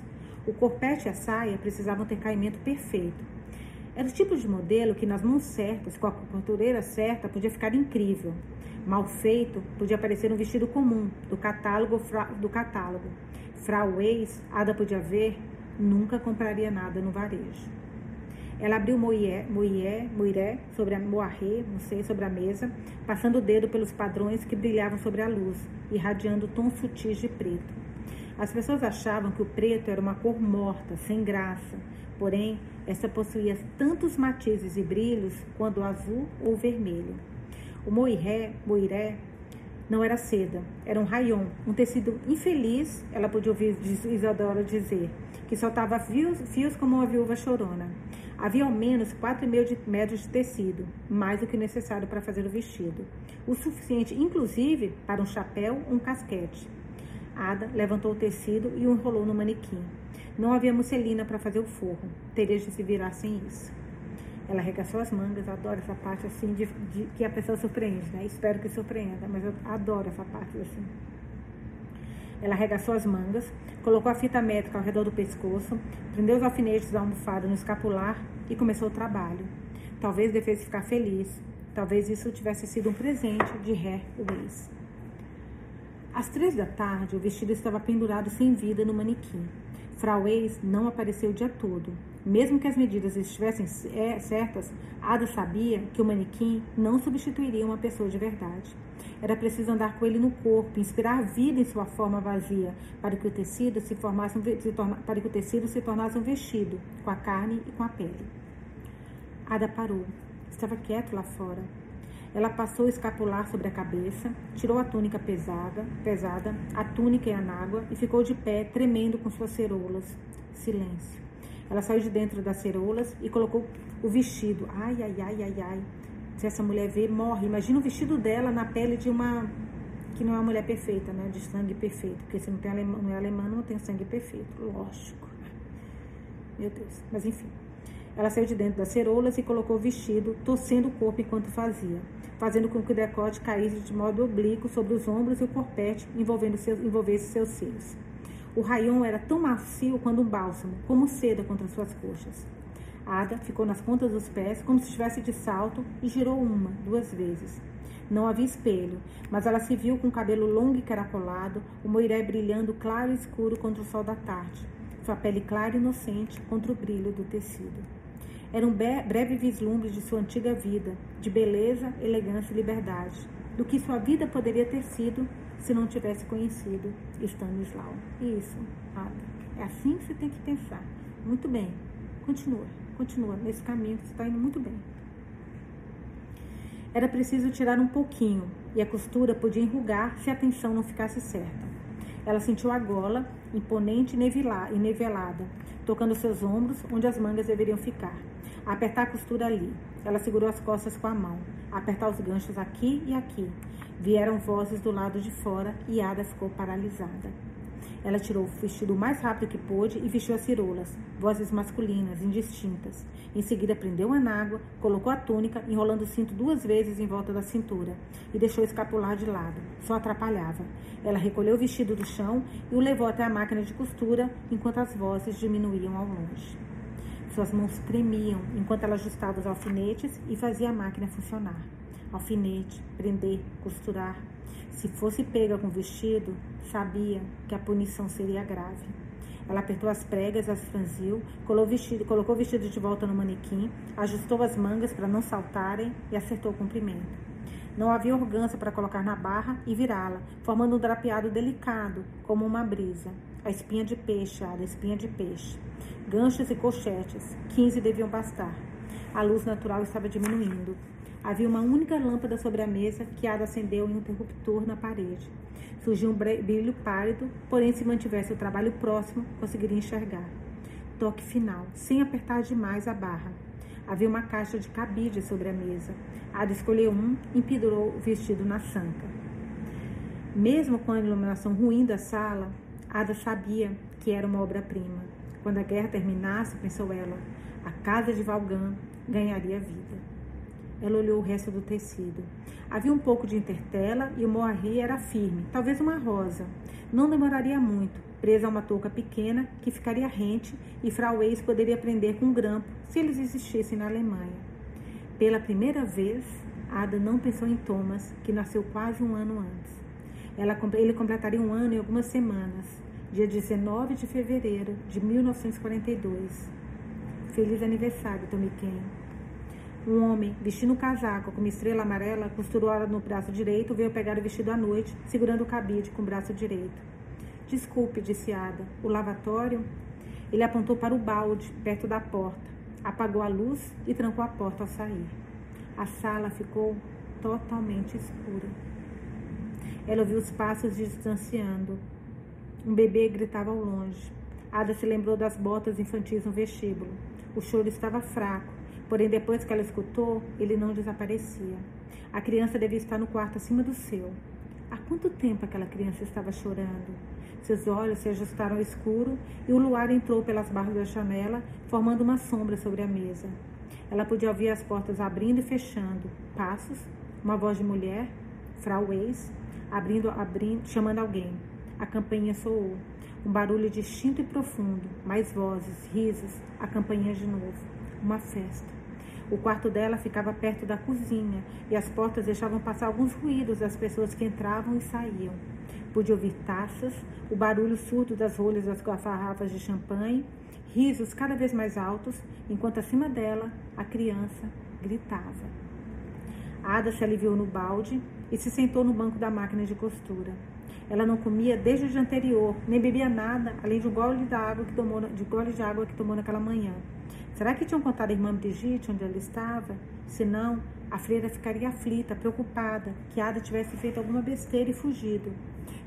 O corpete e a saia precisavam ter caimento perfeito. Era o tipo de modelo que, nas mãos certas, com a costureira certa, podia ficar incrível. Mal feito, podia parecer um vestido comum, do catálogo. Do catálogo. Frau Weiss, Ada podia ver, nunca compraria nada no varejo. Ela abriu moiré, moiré, moiré sobre a moarré, não sei, sobre a mesa, passando o dedo pelos padrões que brilhavam sobre a luz, irradiando tons sutis de preto. As pessoas achavam que o preto era uma cor morta, sem graça. Porém, essa possuía tantos matizes e brilhos quanto o azul ou vermelho. O moiré, moiré, não era seda, era um rayon, um tecido infeliz, ela podia ouvir Isadora dizer, que soltava fios, fios como uma viúva chorona. Havia ao menos 4,5 metros de tecido, mais do que necessário para fazer o vestido. O suficiente, inclusive, para um chapéu um casquete. Ada levantou o tecido e o enrolou no manequim. Não havia musselina para fazer o forro. Teria de se virar sem isso. Ela arregaçou as mangas, adoro essa parte assim de, de, que a pessoa surpreende, né? Espero que surpreenda, mas eu adoro essa parte assim. Ela arregaçou as mangas, colocou a fita métrica ao redor do pescoço, prendeu os alfinetes da almofada no escapular e começou o trabalho. Talvez devesse ficar feliz. Talvez isso tivesse sido um presente de Herr Weiss. Às três da tarde, o vestido estava pendurado sem vida no manequim. Frau Weiss não apareceu o dia todo. Mesmo que as medidas estivessem é, certas, Ada sabia que o manequim não substituiria uma pessoa de verdade. Era preciso andar com ele no corpo, inspirar vida em sua forma vazia, para que o tecido se formasse um, se torna, para que o tecido se tornasse um vestido, com a carne e com a pele. Ada parou. Estava quieto lá fora. Ela passou o escapular sobre a cabeça, tirou a túnica pesada, pesada, a túnica e a nágua e ficou de pé, tremendo com suas ceroulas. Silêncio. Ela saiu de dentro das ceroulas e colocou o vestido. Ai, ai, ai, ai, ai. Se essa mulher ver, morre. Imagina o vestido dela na pele de uma. que não é uma mulher perfeita, né? De sangue perfeito. Porque se não, tem alemã, não é alemã, não tem sangue perfeito. Lógico. Meu Deus. Mas enfim. Ela saiu de dentro das ceroulas e colocou o vestido, torcendo o corpo enquanto fazia, fazendo com que o decote caísse de modo oblíquo sobre os ombros e o corpete, envolvendo seus, envolvesse seus seios. O raion era tão macio quanto um bálsamo, como seda contra suas coxas. Ada ficou nas pontas dos pés, como se estivesse de salto, e girou uma, duas vezes. Não havia espelho, mas ela se viu com o cabelo longo e caracolado, o moiré brilhando claro e escuro contra o sol da tarde, sua pele clara e inocente contra o brilho do tecido. Era um breve vislumbre de sua antiga vida, de beleza, elegância e liberdade, do que sua vida poderia ter sido se não tivesse conhecido Stanislau. Isso, Ada. É assim que você tem que pensar. Muito bem. Continua. Continua nesse caminho que você está indo muito bem. Era preciso tirar um pouquinho e a costura podia enrugar se a tensão não ficasse certa. Ela sentiu a gola, imponente e nivelada, tocando seus ombros, onde as mangas deveriam ficar. Apertar a costura ali. Ela segurou as costas com a mão. Apertar os ganchos aqui e aqui. Vieram vozes do lado de fora e Ada ficou paralisada. Ela tirou o vestido o mais rápido que pôde e vestiu as cirolas, vozes masculinas, indistintas. Em seguida, prendeu a nágua, colocou a túnica, enrolando o cinto duas vezes em volta da cintura, e deixou escapular de lado. Só atrapalhava. Ela recolheu o vestido do chão e o levou até a máquina de costura, enquanto as vozes diminuíam ao longe. Suas mãos tremiam enquanto ela ajustava os alfinetes e fazia a máquina funcionar. Alfinete, prender, costurar, se fosse pega com vestido, sabia que a punição seria grave. Ela apertou as pregas, as franziu, colocou o vestido, colocou o vestido de volta no manequim, ajustou as mangas para não saltarem e acertou o comprimento. Não havia organça para colocar na barra e virá-la, formando um drapeado delicado, como uma brisa. A espinha de peixe, a espinha de peixe. Ganchos e colchetes, 15 deviam bastar. A luz natural estava diminuindo. Havia uma única lâmpada sobre a mesa que Ada acendeu em um interruptor na parede. Surgiu um brilho pálido, porém, se mantivesse o trabalho próximo, conseguiria enxergar. Toque final, sem apertar demais a barra. Havia uma caixa de cabide sobre a mesa. Ada escolheu um e pendurou o vestido na sanca. Mesmo com a iluminação ruim da sala, Ada sabia que era uma obra-prima. Quando a guerra terminasse, pensou ela, a casa de Valgan ganharia vida. Ela olhou o resto do tecido. Havia um pouco de intertela e o moarri era firme, talvez uma rosa. Não demoraria muito, presa a uma touca pequena que ficaria rente e Frau Weiss poderia prender com um grampo se eles existissem na Alemanha. Pela primeira vez, Ada não pensou em Thomas, que nasceu quase um ano antes. Ela, ele completaria um ano em algumas semanas, dia 19 de fevereiro de 1942. Feliz aniversário, Tommy Ken. Um homem, vestindo um casaco com uma estrela amarela, costurou ela no braço direito, veio pegar o vestido à noite, segurando o cabide com o braço direito. Desculpe, disse Ada. O lavatório? Ele apontou para o balde, perto da porta. Apagou a luz e trancou a porta ao sair. A sala ficou totalmente escura. Ela ouviu os passos distanciando. Um bebê gritava ao longe. Ada se lembrou das botas infantis no vestíbulo. O choro estava fraco Porém, depois que ela escutou, ele não desaparecia. A criança devia estar no quarto acima do seu. Há quanto tempo aquela criança estava chorando? Seus olhos se ajustaram ao escuro e o luar entrou pelas barras da janela, formando uma sombra sobre a mesa. Ela podia ouvir as portas abrindo e fechando, passos, uma voz de mulher, Frau Weiss, abrindo, abrindo, chamando alguém. A campainha soou. Um barulho distinto e profundo, mais vozes, risos, a campainha de novo. Uma festa. O quarto dela ficava perto da cozinha e as portas deixavam passar alguns ruídos das pessoas que entravam e saíam. Pude ouvir taças, o barulho surdo das rolhas das garrafas de champanhe, risos cada vez mais altos, enquanto acima dela a criança gritava. Ada se aliviou no balde e se sentou no banco da máquina de costura. Ela não comia desde o dia anterior, nem bebia nada, além de um gole de água que tomou, de gole de água que tomou naquela manhã. Será que tinham contado à irmã Brigitte onde ela estava? Se não, a freira ficaria aflita, preocupada, que Ada tivesse feito alguma besteira e fugido.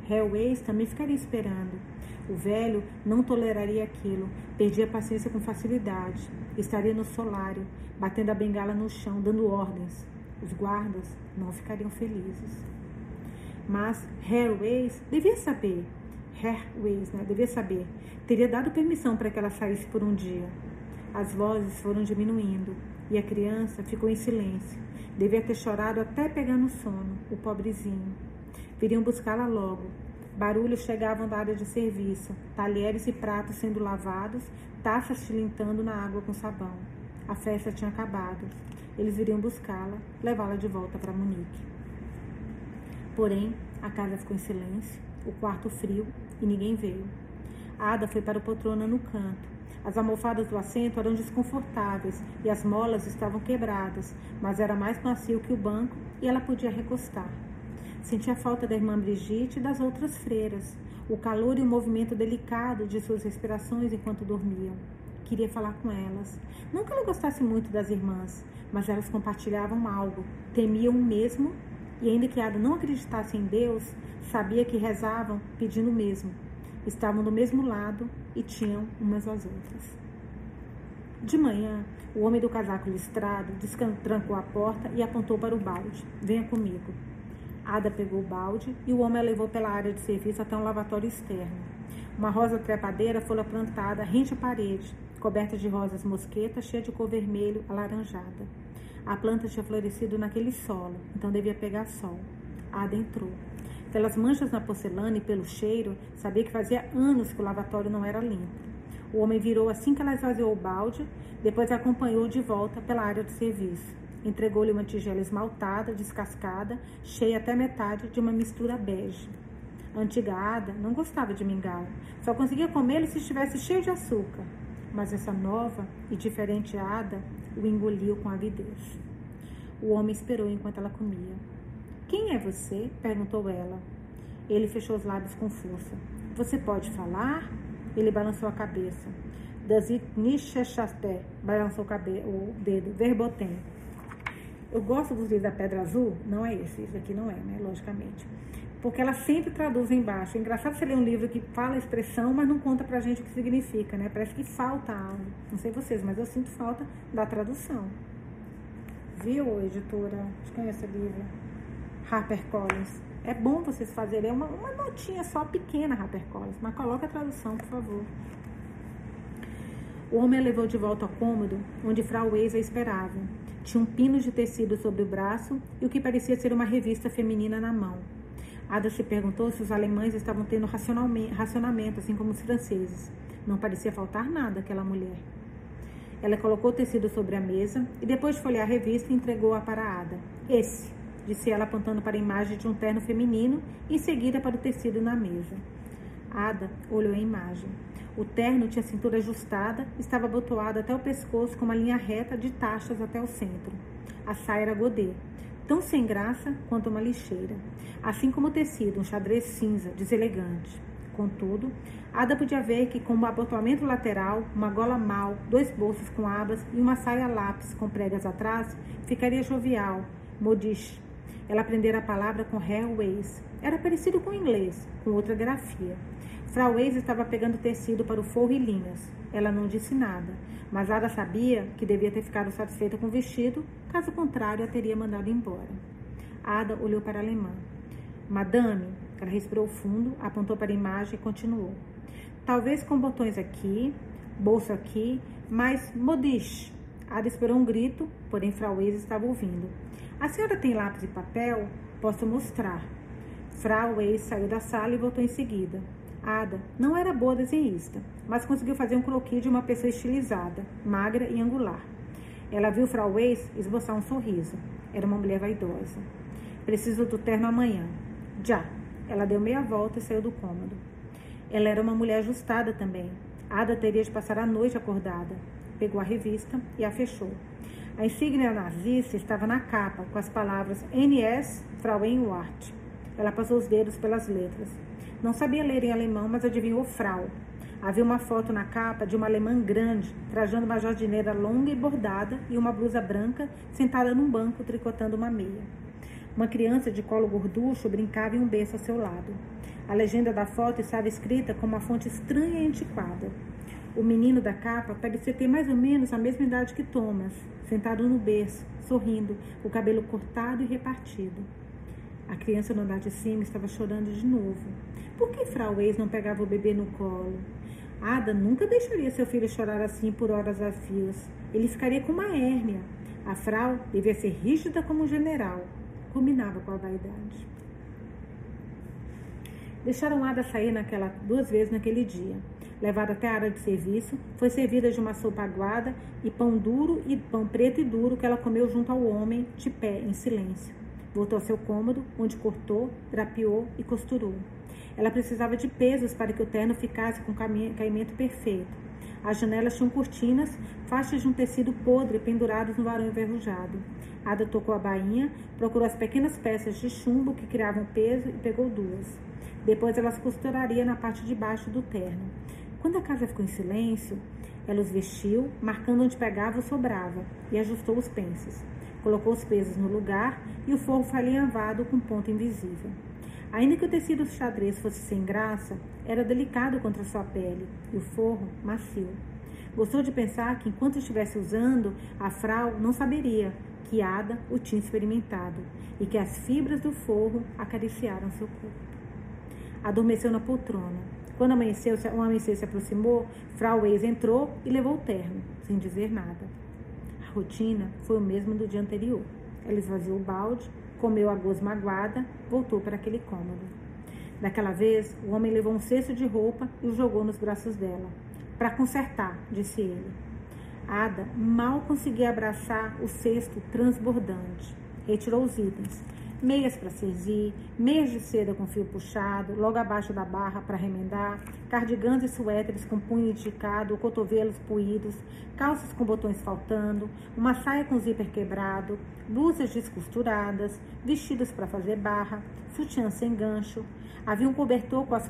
Hellways também ficaria esperando. O velho não toleraria aquilo, perdia a paciência com facilidade. Estaria no solário, batendo a bengala no chão, dando ordens. Os guardas não ficariam felizes. Mas Hairways devia saber, Hairways, né, devia saber, teria dado permissão para que ela saísse por um dia. As vozes foram diminuindo e a criança ficou em silêncio. Devia ter chorado até pegar no sono, o pobrezinho. Viriam buscá-la logo. Barulhos chegavam da área de serviço, talheres e pratos sendo lavados, taças tilintando na água com sabão. A festa tinha acabado. Eles viriam buscá-la, levá-la de volta para Munique. Porém, a casa ficou em silêncio, o quarto frio e ninguém veio. Ada foi para a poltrona no canto. As almofadas do assento eram desconfortáveis e as molas estavam quebradas, mas era mais macio que o banco e ela podia recostar. Sentia falta da irmã Brigitte e das outras freiras, o calor e o movimento delicado de suas respirações enquanto dormiam. Queria falar com elas. Não que ela gostasse muito das irmãs, mas elas compartilhavam algo, temiam o mesmo e, ainda que Ada não acreditasse em Deus, sabia que rezavam pedindo o mesmo. Estavam do mesmo lado e tinham umas às outras. De manhã, o homem do casaco listrado trancou a porta e apontou para o balde. Venha comigo. Ada pegou o balde e o homem a levou pela área de serviço até um lavatório externo. Uma rosa trepadeira foi plantada rente à parede, coberta de rosas mosquetas, cheia de cor vermelho alaranjada. A planta tinha florescido naquele solo, então devia pegar sol. Ada entrou. Pelas manchas na porcelana e pelo cheiro, sabia que fazia anos que o lavatório não era limpo. O homem virou assim que ela esvaziou o balde, depois acompanhou de volta pela área de serviço. Entregou-lhe uma tigela esmaltada, descascada, cheia até metade de uma mistura bege. A antiga Ada não gostava de mingau, só conseguia comê-lo se estivesse cheio de açúcar. Mas essa nova e diferente Ada o engoliu com avidez. O homem esperou enquanto ela comia. Quem é você? perguntou ela. Ele fechou os lábios com força. Você pode falar? Ele balançou a cabeça. Dazik Nisheshaté balançou o dedo. Verbotem. Eu gosto dos livros da Pedra Azul, não é esse, esse aqui não é, né? Logicamente. Porque ela sempre traduz embaixo. É engraçado você ler um livro que fala a expressão, mas não conta pra gente o que significa, né? Parece que falta algo. Não sei vocês, mas eu sinto falta da tradução. Viu, editora? De quem é esse livro? HarperCollins. É bom vocês fazerem uma, uma notinha só pequena, HarperCollins, mas coloca a tradução, por favor. O homem a levou de volta ao cômodo, onde Frau a esperava. Tinha um pino de tecido sobre o braço e o que parecia ser uma revista feminina na mão. Ada se perguntou se os alemães estavam tendo racionamento, assim como os franceses. Não parecia faltar nada àquela mulher. Ela colocou o tecido sobre a mesa e, depois de folhear a revista, entregou-a para Ada. Esse, disse ela, apontando para a imagem de um terno feminino, em seguida para o tecido na mesa. Ada olhou a imagem. O terno tinha cintura ajustada, estava abotoado até o pescoço com uma linha reta de taxas até o centro. A saia era godê, tão sem graça quanto uma lixeira, assim como o tecido, um xadrez cinza, deselegante. Contudo, Ada podia ver que, com um abotoamento lateral, uma gola mal, dois bolsos com abas e uma saia lápis com pregas atrás, ficaria jovial, modish. Ela aprendera a palavra com Hairways. Era parecido com o inglês, com outra grafia. Frau Weiss estava pegando tecido para o forro e linhas. Ela não disse nada, mas Ada sabia que devia ter ficado satisfeita com o vestido, caso contrário, a teria mandado embora. Ada olhou para a alemã. Madame, ela respirou fundo, apontou para a imagem e continuou. Talvez com botões aqui, bolso aqui, mas modiche. Ada esperou um grito, porém Frau Weiss estava ouvindo. A senhora tem lápis e papel? Posso mostrar. Frau Weiss saiu da sala e voltou em seguida. Ada não era boa desenhista, mas conseguiu fazer um croquis de uma pessoa estilizada, magra e angular. Ela viu Frau Weiss esboçar um sorriso. Era uma mulher vaidosa. Preciso do terno amanhã. Já. Ela deu meia volta e saiu do cômodo. Ela era uma mulher ajustada também. Ada teria de passar a noite acordada. Pegou a revista e a fechou. A insígnia nazista estava na capa, com as palavras NS Frauenwart. Ela passou os dedos pelas letras. Não sabia ler em alemão, mas adivinhou Frau. Havia uma foto na capa de uma alemã grande, trajando uma jardineira longa e bordada e uma blusa branca, sentada num banco tricotando uma meia. Uma criança de colo gorducho brincava em um berço ao seu lado. A legenda da foto estava escrita com uma fonte estranha e antiquada. O menino da capa parecia ter mais ou menos a mesma idade que Thomas, sentado no berço, sorrindo, o cabelo cortado e repartido. A criança no andar de cima estava chorando de novo. Por que Frau Eis não pegava o bebê no colo? Ada nunca deixaria seu filho chorar assim por horas a fios. Ele ficaria com uma hérnia. A Frau devia ser rígida como um general. Combinava com a vaidade. Deixaram Ada sair naquela, duas vezes naquele dia. Levada até a área de serviço, foi servida de uma sopa aguada e pão duro e pão preto e duro que ela comeu junto ao homem, de pé, em silêncio. Voltou ao seu cômodo, onde cortou, drapeou e costurou. Ela precisava de pesos para que o terno ficasse com caimento perfeito. As janelas tinham cortinas, faixas de um tecido podre pendurados no varão enferrujado. Ada tocou a bainha, procurou as pequenas peças de chumbo que criavam peso e pegou duas. Depois elas costuraria na parte de baixo do terno. Quando a casa ficou em silêncio, ela os vestiu, marcando onde pegava ou sobrava, e ajustou os pences. Colocou os pesos no lugar e o forro foi alinhavado com ponto invisível. Ainda que o tecido xadrez fosse sem graça, era delicado contra sua pele e o forro macio. Gostou de pensar que enquanto estivesse usando, a frau não saberia que Ada o tinha experimentado e que as fibras do forro acariciaram seu corpo. Adormeceu na poltrona. Quando amanheceu, um amanhecer se aproximou, Frau Eis entrou e levou o terno, sem dizer nada. Rotina foi o mesmo do dia anterior. Ela esvaziou o balde, comeu a gosma magoada, voltou para aquele cômodo. Daquela vez, o homem levou um cesto de roupa e o jogou nos braços dela. Para consertar, disse ele. Ada mal conseguia abraçar o cesto transbordante. Retirou os itens meias para cerzir, meias de seda com fio puxado, logo abaixo da barra para remendar, cardigans e suéteres com punho esticado, cotovelos puídos, calças com botões faltando, uma saia com zíper quebrado, blusas descosturadas, vestidos para fazer barra, sutiã sem gancho. Havia um cobertor com as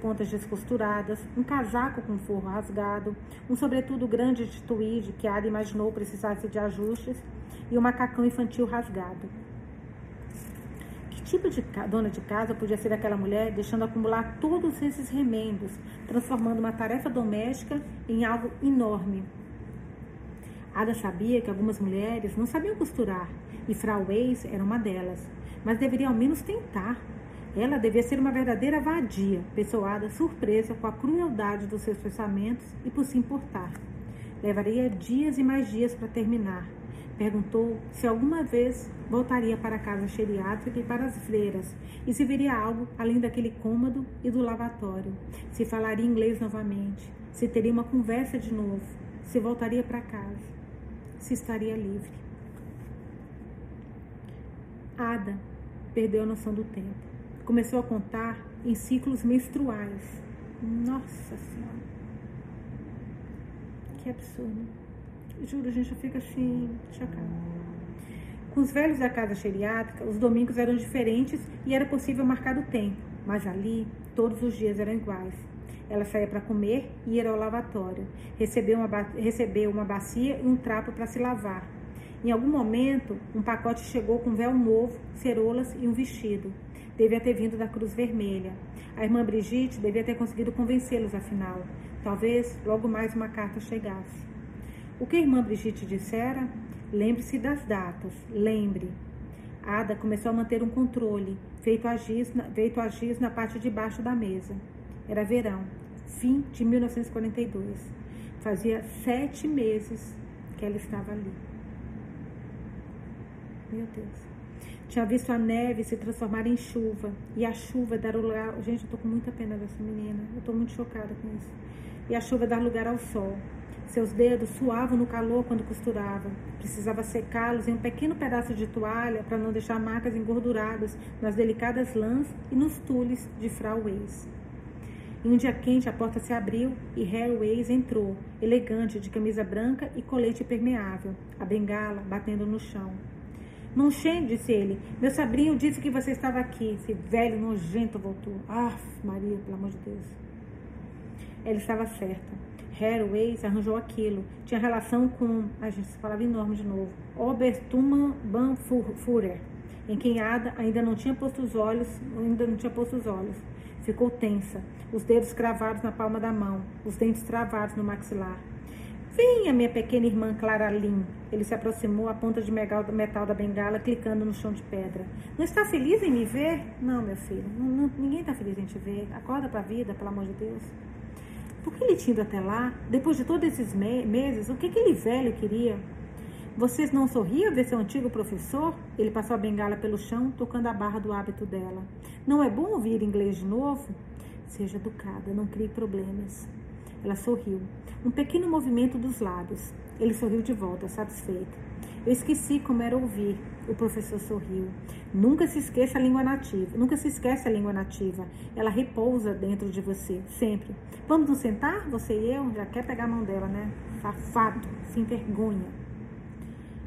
pontas descosturadas, um casaco com forro rasgado, um sobretudo grande de tweed que Ada imaginou precisasse de ajustes e um macacão infantil rasgado tipo de dona de casa podia ser aquela mulher deixando acumular todos esses remendos, transformando uma tarefa doméstica em algo enorme. Ada sabia que algumas mulheres não sabiam costurar e Frau Weiss era uma delas, mas deveria ao menos tentar. Ela devia ser uma verdadeira vadia, pessoada surpresa com a crueldade dos seus pensamentos e por se importar. Levaria dias e mais dias para terminar, Perguntou se alguma vez voltaria para a casa geriátrica e para as freiras e se veria algo além daquele cômodo e do lavatório, se falaria inglês novamente, se teria uma conversa de novo, se voltaria para casa, se estaria livre. Ada perdeu a noção do tempo. Começou a contar em ciclos menstruais. Nossa Senhora! Que absurdo! Juro, a gente fica assim, chocada. Com os velhos da casa geriátrica, os domingos eram diferentes e era possível marcar o tempo, mas ali todos os dias eram iguais. Ela saía para comer e ia ao lavatório. Recebeu uma, recebeu uma bacia e um trapo para se lavar. Em algum momento, um pacote chegou com véu novo, cerolas e um vestido. Devia ter vindo da Cruz Vermelha. A irmã Brigitte devia ter conseguido convencê-los, afinal. Talvez logo mais uma carta chegasse. O que a irmã Brigitte dissera? Lembre-se das datas, lembre. Ada começou a manter um controle, feito a, giz feito a giz na parte de baixo da mesa. Era verão, fim de 1942. Fazia sete meses que ela estava ali. Meu Deus. Tinha visto a neve se transformar em chuva e a chuva dar lugar. Gente, eu tô com muita pena dessa menina. Eu tô muito chocada com isso. E a chuva dar lugar ao sol. Seus dedos suavam no calor quando costurava. Precisava secá-los em um pequeno pedaço de toalha para não deixar marcas engorduradas nas delicadas lãs e nos tules de Frau Weiss. Em um dia quente, a porta se abriu e Harry Waze entrou, elegante, de camisa branca e colete impermeável, a bengala batendo no chão. Não cheio, disse ele. Meu sobrinho disse que você estava aqui. Esse velho nojento voltou. Ah, Maria, pelo amor de Deus. Ela estava certa. Harry Waze arranjou aquilo. Tinha relação com. A gente falava enorme de novo. Oberstumann Banfurer, em quem Ada ainda não tinha posto os olhos, ainda não tinha posto os olhos. Ficou tensa, os dedos cravados na palma da mão, os dentes travados no maxilar. Venha, minha pequena irmã Clara Lynn. Ele se aproximou, a ponta de metal da bengala, clicando no chão de pedra. Não está feliz em me ver? Não, meu filho. Não, não, ninguém está feliz em te ver. Acorda para a vida, pelo amor de Deus. Por que ele tinha ido até lá? Depois de todos esses me meses, o que aquele velho queria? Vocês não sorriam ver seu antigo professor? Ele passou a bengala pelo chão, tocando a barra do hábito dela. Não é bom ouvir inglês de novo? Seja educada, não crie problemas. Ela sorriu. Um pequeno movimento dos lábios. Ele sorriu de volta, satisfeito. Eu esqueci como era ouvir. O professor sorriu. Nunca se esqueça a língua nativa. Nunca se esquece a língua nativa. Ela repousa dentro de você, sempre. Vamos nos sentar, você e eu? Já quer pegar a mão dela, né? Safado, sem vergonha.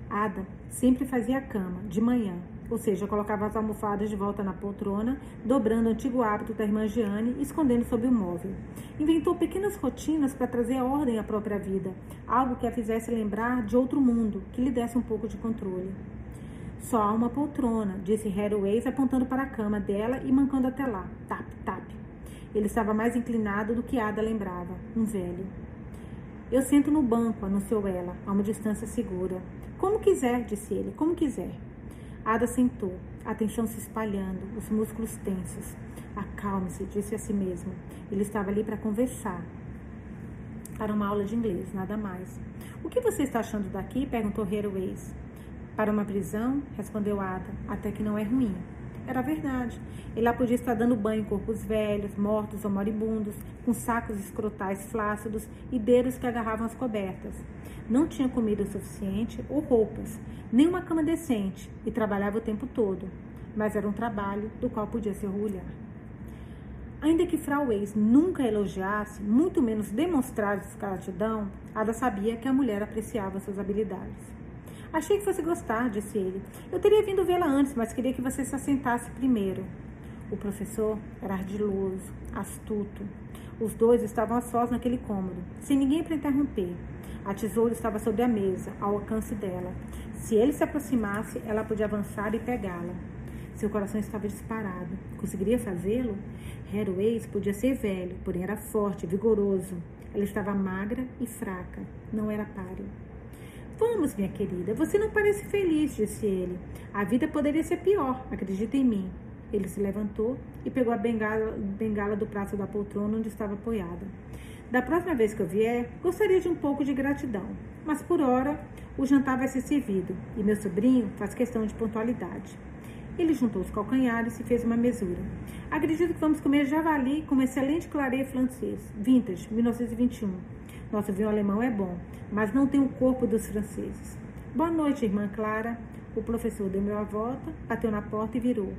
Ada sempre fazia a cama, de manhã, ou seja, colocava as almofadas de volta na poltrona, dobrando o antigo hábito da irmã Giane e escondendo sob o móvel. Inventou pequenas rotinas para trazer ordem à própria vida, algo que a fizesse lembrar de outro mundo, que lhe desse um pouco de controle. Só há uma poltrona, disse Hathaway, apontando para a cama dela e mancando até lá. Tap, tap. Ele estava mais inclinado do que Ada lembrava, um velho. Eu sento no banco, anunciou ela, a uma distância segura. Como quiser, disse ele, como quiser. Ada sentou, a tensão se espalhando, os músculos tensos. Acalme-se, disse a si mesmo. Ele estava ali para conversar. Para uma aula de inglês, nada mais. O que você está achando daqui? perguntou Hairways. Para uma prisão, respondeu Ada, até que não é ruim. Era verdade. Ele lá podia estar dando banho em corpos velhos, mortos ou moribundos, com sacos escrotais flácidos e dedos que agarravam as cobertas. Não tinha comida suficiente ou roupas, nem uma cama decente e trabalhava o tempo todo. Mas era um trabalho do qual podia se orgulhar. Ainda que Frau Weiss nunca elogiasse, muito menos demonstrasse gratidão, Ada sabia que a mulher apreciava suas habilidades. Achei que fosse gostar, disse ele. Eu teria vindo vê-la antes, mas queria que você se assentasse primeiro. O professor era ardiloso, astuto. Os dois estavam a sós naquele cômodo, sem ninguém para interromper. A tesoura estava sobre a mesa, ao alcance dela. Se ele se aproximasse, ela podia avançar e pegá-la. Seu coração estava disparado. Conseguiria fazê-lo? Hathaway podia ser velho, porém era forte, vigoroso. Ela estava magra e fraca. Não era páreo. Vamos, minha querida. Você não parece feliz, disse ele. A vida poderia ser pior, acredita em mim. Ele se levantou e pegou a bengala, bengala do prato da poltrona onde estava apoiada. Da próxima vez que eu vier, gostaria de um pouco de gratidão. Mas por hora, o jantar vai ser servido e meu sobrinho faz questão de pontualidade. Ele juntou os calcanhares e fez uma mesura. Acredito que vamos comer javali com um excelente claret francês, vintage, 1921. Nosso vinho alemão é bom, mas não tem o corpo dos franceses. Boa noite, irmã Clara. O professor deu a volta, bateu na porta e virou.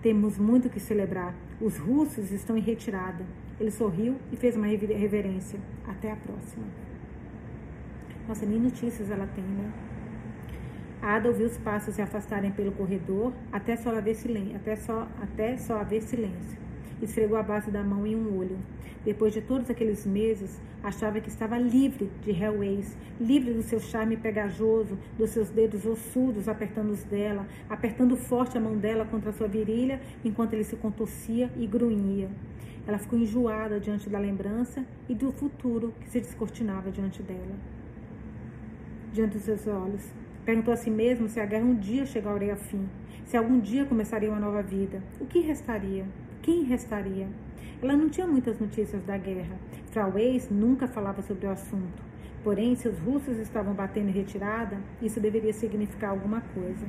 Temos muito que celebrar. Os russos estão em retirada. Ele sorriu e fez uma reverência. Até a próxima. Nossa, nem notícias ela tem, né? Ada ouviu os passos se afastarem pelo corredor até só haver silêncio. Até só, até só haver silêncio. Esfregou a base da mão em um olho. Depois de todos aqueles meses, achava que estava livre de Hellways, livre do seu charme pegajoso, dos seus dedos ossudos apertando os dela, apertando forte a mão dela contra sua virilha, enquanto ele se contorcia e grunhia. Ela ficou enjoada diante da lembrança e do futuro que se descortinava diante dela. Diante dos seus olhos, perguntou a si mesmo se a guerra um dia chegaria ao fim, se algum dia começaria uma nova vida. O que restaria? Quem restaria? Ela não tinha muitas notícias da guerra. Frau Weiss nunca falava sobre o assunto. Porém, se os russos estavam batendo em retirada, isso deveria significar alguma coisa.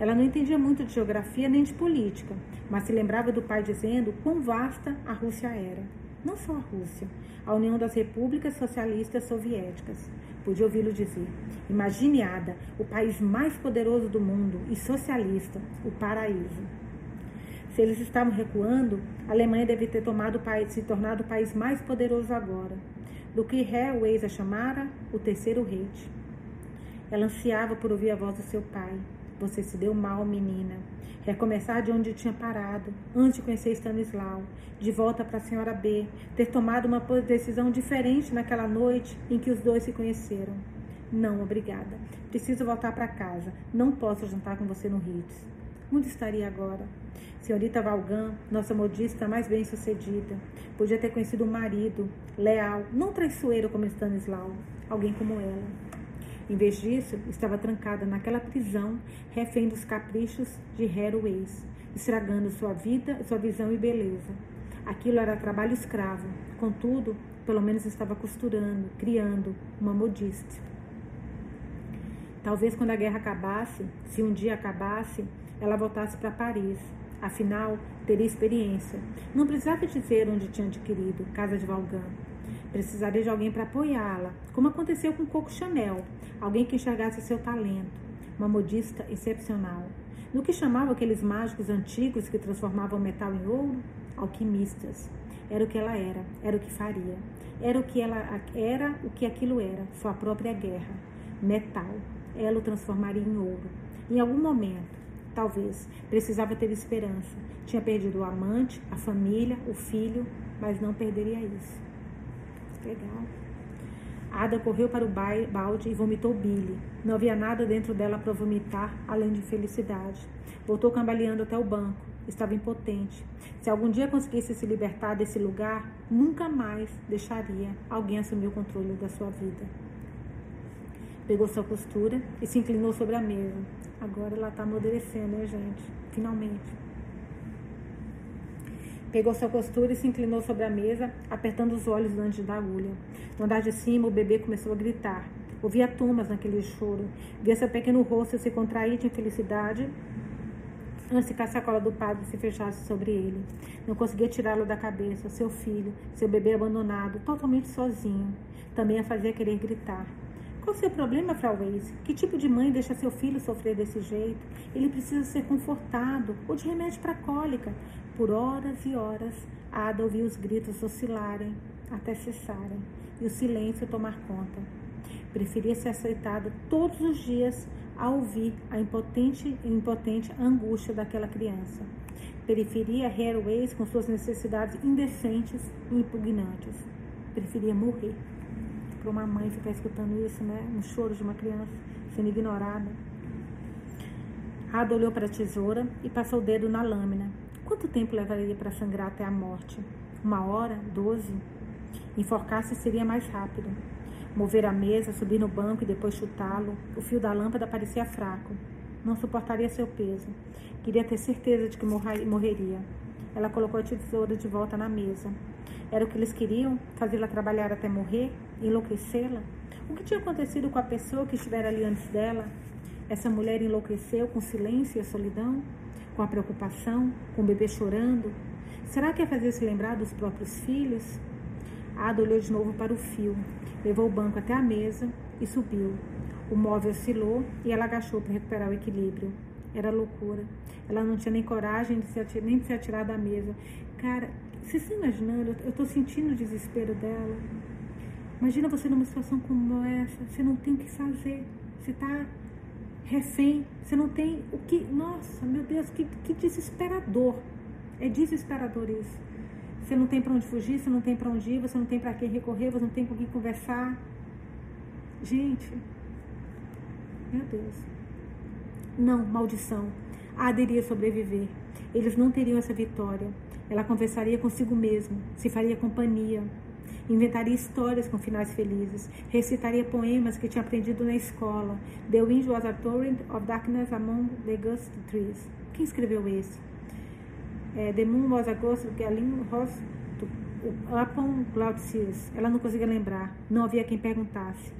Ela não entendia muito de geografia nem de política, mas se lembrava do pai dizendo quão vasta a Rússia era. Não só a Rússia, a União das Repúblicas Socialistas Soviéticas. Podia ouvi-lo dizer. Imagine, Ada, o país mais poderoso do mundo e socialista, o paraíso. Se eles estavam recuando, a Alemanha deve ter tomado o país, se tornado o país mais poderoso agora, do que Herr a chamara o terceiro rei. Ela ansiava por ouvir a voz do seu pai. Você se deu mal, menina. Recomeçar de onde tinha parado, antes de conhecer Stanislau, de volta para a senhora B, ter tomado uma decisão diferente naquela noite em que os dois se conheceram. Não, obrigada. Preciso voltar para casa. Não posso jantar com você no Ritz. Onde estaria agora? Senhorita Valgan, nossa modista mais bem sucedida, podia ter conhecido um marido leal, não traiçoeiro como Stanislau, alguém como ela. Em vez disso, estava trancada naquela prisão, refém dos caprichos de Heroes, estragando sua vida, sua visão e beleza. Aquilo era trabalho escravo, contudo, pelo menos estava costurando, criando uma modista. Talvez quando a guerra acabasse, se um dia acabasse, ela voltasse para Paris. Afinal, teria experiência. Não precisava dizer onde tinha adquirido, Casa de Valgan. Precisaria de alguém para apoiá-la, como aconteceu com Coco Chanel, alguém que enxergasse seu talento, uma modista excepcional. No que chamavam aqueles mágicos antigos que transformavam metal em ouro? Alquimistas. Era o que ela era, era o que faria. Era o que ela era, o que aquilo era, sua própria guerra. Metal. Ela o transformaria em ouro. Em algum momento, Talvez. Precisava ter esperança. Tinha perdido o amante, a família, o filho, mas não perderia isso. Legal. Ada correu para o balde e vomitou Billy. Não havia nada dentro dela para vomitar, além de felicidade. Voltou cambaleando até o banco. Estava impotente. Se algum dia conseguisse se libertar desse lugar, nunca mais deixaria alguém assumir o controle da sua vida. Pegou sua costura e se inclinou sobre a mesa. Agora ela está amadurecendo, né, gente? Finalmente. Pegou sua costura e se inclinou sobre a mesa, apertando os olhos antes da agulha. No andar de cima, o bebê começou a gritar. Ouvia tumas naquele choro. Via seu pequeno rosto se contrair de infelicidade antes que a sacola do padre se fechasse sobre ele. Não conseguia tirá-lo da cabeça, seu filho, seu bebê abandonado, totalmente sozinho. Também a fazia querer gritar. Qual o seu problema, Frau Weiss? Que tipo de mãe deixa seu filho sofrer desse jeito? Ele precisa ser confortado ou de remédio para cólica. Por horas e horas, Ada ouvia os gritos oscilarem até cessarem e o silêncio tomar conta. Preferia ser aceitada todos os dias a ouvir a impotente impotente angústia daquela criança. Preferia Hairways com suas necessidades indecentes e impugnantes. Preferia morrer para uma mãe ficar escutando isso, né? Um choro de uma criança sendo ignorada. Ada olhou para a tesoura e passou o dedo na lâmina. Quanto tempo levaria para sangrar até a morte? Uma hora? Doze? Enforcar-se seria mais rápido. Mover a mesa, subir no banco e depois chutá-lo. O fio da lâmpada parecia fraco. Não suportaria seu peso. Queria ter certeza de que morreria. Ela colocou a tesoura de volta na mesa. Era o que eles queriam? Fazê-la trabalhar até morrer? Enlouquecê-la? O que tinha acontecido com a pessoa que estivera ali antes dela? Essa mulher enlouqueceu com silêncio e a solidão? Com a preocupação? Com o bebê chorando? Será que é fazer-se lembrar dos próprios filhos? Ada olhou de novo para o fio, levou o banco até a mesa e subiu. O móvel oscilou e ela agachou para recuperar o equilíbrio. Era loucura. Ela não tinha nem coragem de se atirar, nem de se atirar da mesa. Cara, você está imaginando? Eu estou sentindo o desespero dela. Imagina você numa situação como essa. Você não tem o que fazer. Você está refém. Você não tem o que. Nossa, meu Deus, que, que desesperador. É desesperador isso. Você não tem para onde fugir, você não tem para onde ir, você não tem para quem recorrer, você não tem com quem conversar. Gente, meu Deus. Não, maldição. A iria sobreviver. Eles não teriam essa vitória. Ela conversaria consigo mesma, se faria companhia, inventaria histórias com finais felizes, recitaria poemas que tinha aprendido na escola. The wind was a torrent of darkness among the ghost trees. Quem escreveu esse? É, the moon was a ghost galing rose upon cloud seas. Ela não conseguia lembrar. Não havia quem perguntasse.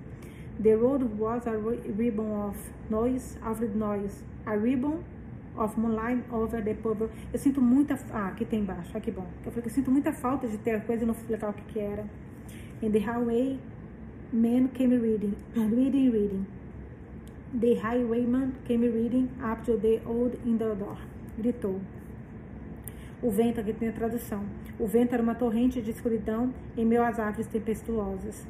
The road was a ribbon of noise, of noise. A ribbon of Moonlight Over the Purple. Eu sinto muita. Ah, aqui tem embaixo, aqui bom. Eu falei que eu sinto muita falta de ter a coisa e não explicar o que, que era. In the highway, men came reading, reading, reading. The highwayman came reading up to the old indoor door. Gritou. O vento, aqui tem a tradução. O vento era uma torrente de escuridão em meio às árvores tempestuosas.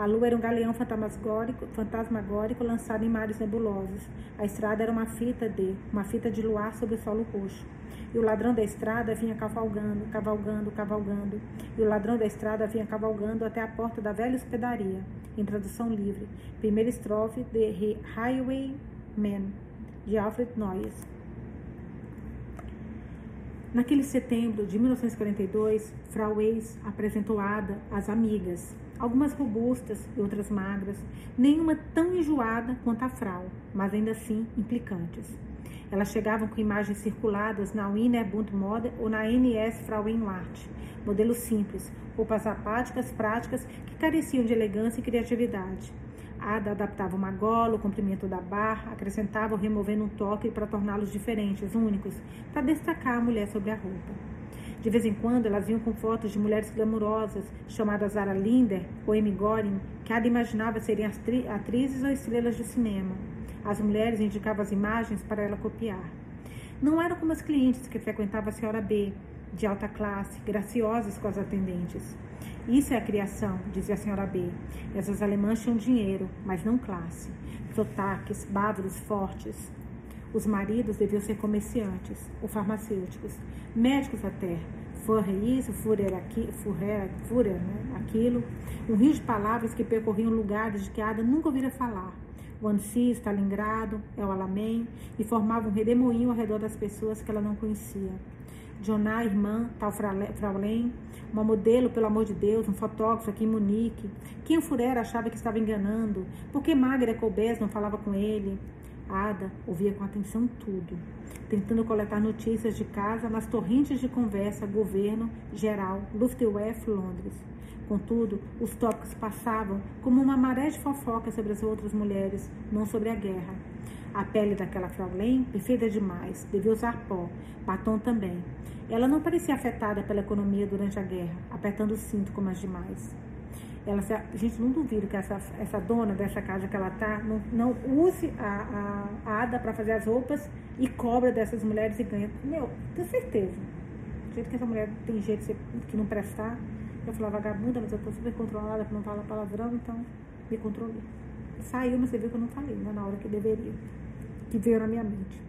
A lua era um galeão fantasmagórico, fantasmagórico lançado em mares nebulosos. A estrada era uma fita de, uma fita de luar sobre o solo roxo. E o ladrão da estrada vinha cavalgando, cavalgando, cavalgando. E o ladrão da estrada vinha cavalgando até a porta da velha hospedaria. Em tradução livre. Primeira estrofe de Highwayman, de Alfred Noyes. Naquele setembro de 1942, Frau Weiss apresentou Ada às amigas, algumas robustas e outras magras, nenhuma tão enjoada quanto a Frau, mas ainda assim implicantes. Elas chegavam com imagens circuladas na Wiener Bund Mode ou na NS Frauenwart, modelos simples, roupas apáticas, práticas, que careciam de elegância e criatividade. Ada adaptava uma gola, o comprimento da barra, acrescentava ou removendo um toque para torná-los diferentes, únicos, para destacar a mulher sobre a roupa. De vez em quando, elas vinham com fotos de mulheres glamurosas, chamadas Zara Linder ou Amy Goring, que Ada imaginava serem atrizes ou estrelas de cinema. As mulheres indicavam as imagens para ela copiar. Não eram como as clientes que frequentavam a senhora B, de alta classe, graciosas com as atendentes. Isso é a criação, dizia a senhora B. Essas alemãs tinham dinheiro, mas não classe. Sotaques, bávaros fortes. Os maridos deviam ser comerciantes ou farmacêuticos, médicos até. Furrer isso, Führer, aqui, Führer, Führer né? aquilo. Um rio de palavras que percorriam lugares de que Ada nunca ouvira falar. O Ansi, Stalingrado, El Alamein, e formavam um redemoinho ao redor das pessoas que ela não conhecia. Joná, irmã, tal Fraulein, uma modelo, pelo amor de Deus, um fotógrafo aqui em Munique. Quem o Furera achava que estava enganando? Por que Magra Colbés não falava com ele? Ada ouvia com atenção tudo, tentando coletar notícias de casa nas torrentes de conversa governo, geral, Luftwaffe, Londres. Contudo, os tópicos passavam como uma maré de fofoca sobre as outras mulheres, não sobre a guerra. A pele daquela Fraulein, perfeita demais, devia usar pó, batom também. Ela não parecia afetada pela economia durante a guerra, apertando o cinto como as demais. Ela, a gente não duvida que essa, essa dona dessa casa que ela está não, não use a, a, ADA para fazer as roupas e cobra dessas mulheres e ganha. Meu, tenho certeza. Do jeito que essa mulher tem jeito que não prestar, eu falava vagabunda, mas eu estou super controlada para não falar palavrão, então me controlei. Saiu, mas você viu que eu não falei, né, na hora que deveria, que veio na minha mente.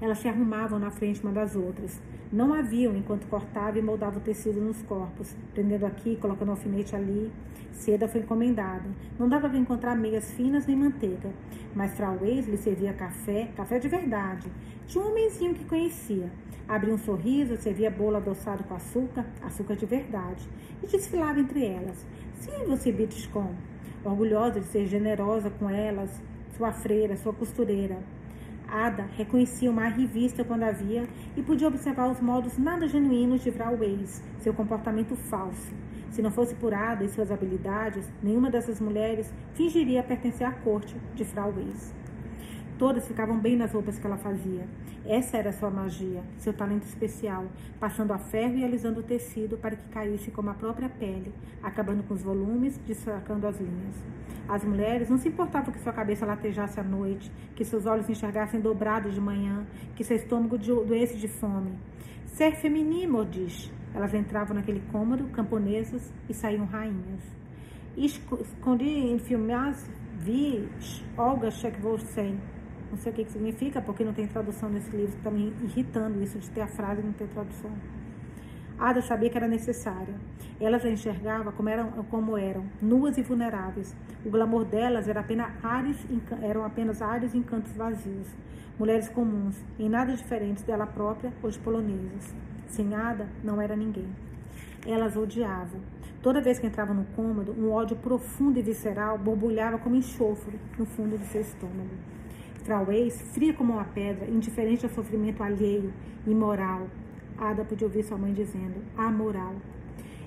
Elas se arrumavam na frente uma das outras. Não haviam enquanto cortava e moldava o tecido nos corpos, prendendo aqui, colocando alfinete ali. Seda foi encomendada. Não dava para encontrar meias finas nem manteiga, mas Frau lhe servia café, café de verdade, de um homenzinho que conhecia. Abria um sorriso, servia bolo adoçado com açúcar, açúcar de verdade, e desfilava entre elas. Sim, você Bitcom, orgulhosa de ser generosa com elas, sua freira, sua costureira. Ada reconhecia uma revista quando havia e podia observar os modos nada genuínos de Weiss, seu comportamento falso. Se não fosse por Ada e suas habilidades, nenhuma dessas mulheres fingiria pertencer à corte de Frau Weiss. Todas ficavam bem nas roupas que ela fazia. Essa era sua magia, seu talento especial, passando a ferro e alisando o tecido para que caísse como a própria pele, acabando com os volumes, destacando as linhas. As mulheres não se importavam que sua cabeça latejasse à noite, que seus olhos enxergassem dobrados de manhã, que seu estômago doesse de fome. Ser feminino, diz. Elas entravam naquele cômodo, camponesas, e saíam rainhas. Escondi em filmes, vi Olga Shekvosen, não sei o que, que significa, porque não tem tradução nesse livro, está me irritando isso de ter a frase e não ter tradução. Ada sabia que era necessária. Elas a enxergava como eram, como eram, nuas e vulneráveis. O glamour delas era apenas ares, eram apenas ares e encantos vazios. Mulheres comuns, em nada diferentes dela própria ou de polonesas. Sem Ada, não era ninguém. Elas odiavam. Toda vez que entrava no cômodo, um ódio profundo e visceral borbulhava como enxofre no fundo do seu estômago. Frauês, fria como uma pedra, indiferente ao sofrimento alheio, imoral. Ada podia ouvir sua mãe dizendo, amoral.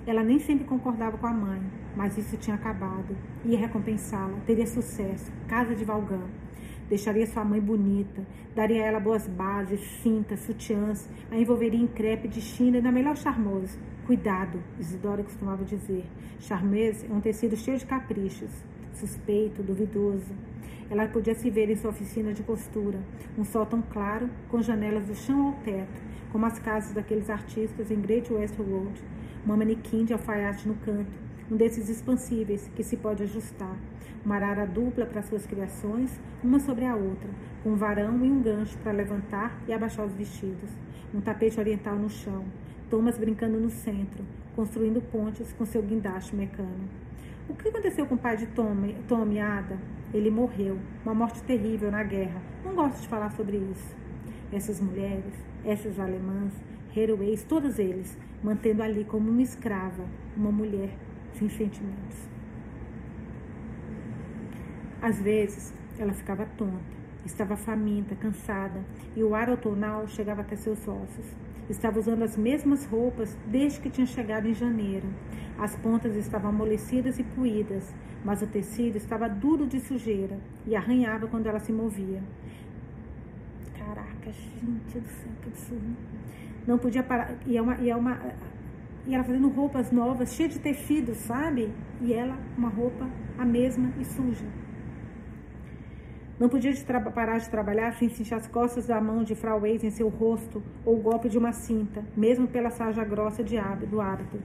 Ela nem sempre concordava com a mãe, mas isso tinha acabado. Ia recompensá-la, teria sucesso, casa de Valgã. Deixaria sua mãe bonita, daria a ela boas bases, cintas, sutiãs, a envolveria em crepe de China e na melhor charmosa. Cuidado, Isidora costumava dizer. Charmeuse é um tecido cheio de caprichos. suspeito, duvidoso. Ela podia se ver em sua oficina de costura, um sótão claro, com janelas do chão ao teto, como as casas daqueles artistas em Great West Road. Uma manequim de alfaiate no canto, um desses expansíveis que se pode ajustar. Uma arara dupla para suas criações, uma sobre a outra, com um varão e um gancho para levantar e abaixar os vestidos. Um tapete oriental no chão, Thomas brincando no centro, construindo pontes com seu guindaste mecânico. O que aconteceu com o pai de Tommy, Tommy Ada? Ele morreu, uma morte terrível na guerra. Não gosto de falar sobre isso. Essas mulheres, essas alemãs, heroes, todos eles, mantendo ali como uma escrava, uma mulher sem sentimentos. Às vezes, ela ficava tonta, estava faminta, cansada, e o ar outonal chegava até seus ossos. Estava usando as mesmas roupas desde que tinha chegado em janeiro. As pontas estavam amolecidas e puídas, mas o tecido estava duro de sujeira e arranhava quando ela se movia. Caraca, gente do céu, que absurdo. Não podia parar. E é uma. E, é uma, e ela fazendo roupas novas, cheia de tecido, sabe? E ela, uma roupa a mesma e suja. Não podia de parar de trabalhar sem sentir as costas da mão de Frau Weiss em seu rosto ou o golpe de uma cinta, mesmo pela saja grossa de do hábito.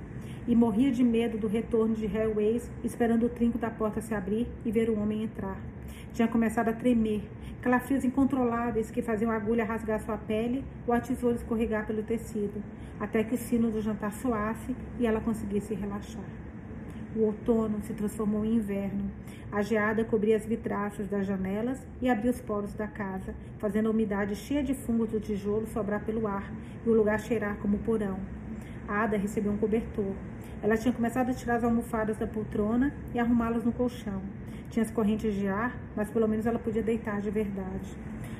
E morria de medo do retorno de Weiss, esperando o trinco da porta se abrir e ver o homem entrar. Tinha começado a tremer, calafrios incontroláveis que faziam a agulha rasgar sua pele ou a tesoura escorregar pelo tecido, até que o sino do jantar soasse e ela conseguisse relaxar. O outono se transformou em inverno. A geada cobria as vidraças das janelas e abria os poros da casa, fazendo a umidade cheia de fungos do tijolo sobrar pelo ar e o lugar cheirar como porão. A Ada recebeu um cobertor. Ela tinha começado a tirar as almofadas da poltrona e arrumá-las no colchão. Tinha as correntes de ar, mas pelo menos ela podia deitar de verdade.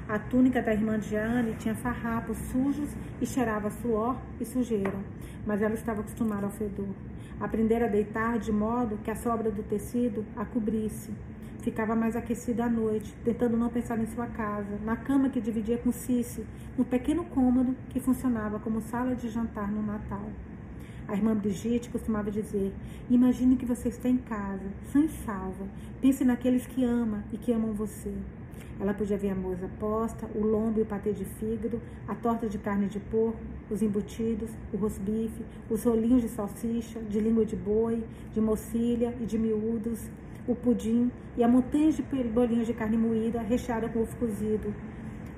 A túnica da irmã de Jane tinha farrapos sujos e cheirava suor e sujeira, mas ela estava acostumada ao fedor. Aprender a deitar de modo que a sobra do tecido a cobrisse. Ficava mais aquecida à noite, tentando não pensar em sua casa, na cama que dividia com Cici, no pequeno cômodo que funcionava como sala de jantar no Natal. A irmã Brigitte costumava dizer: Imagine que você está em casa, sã e salva. Pense naqueles que ama e que amam você. Ela podia ver a moça posta, o lombo e o patê de fígado, a torta de carne de porco, os embutidos, o rosbife, os rolinhos de salsicha, de língua de boi, de mocilha e de miúdos, o pudim e a montanha de bolinhos de carne moída recheada com ovo cozido,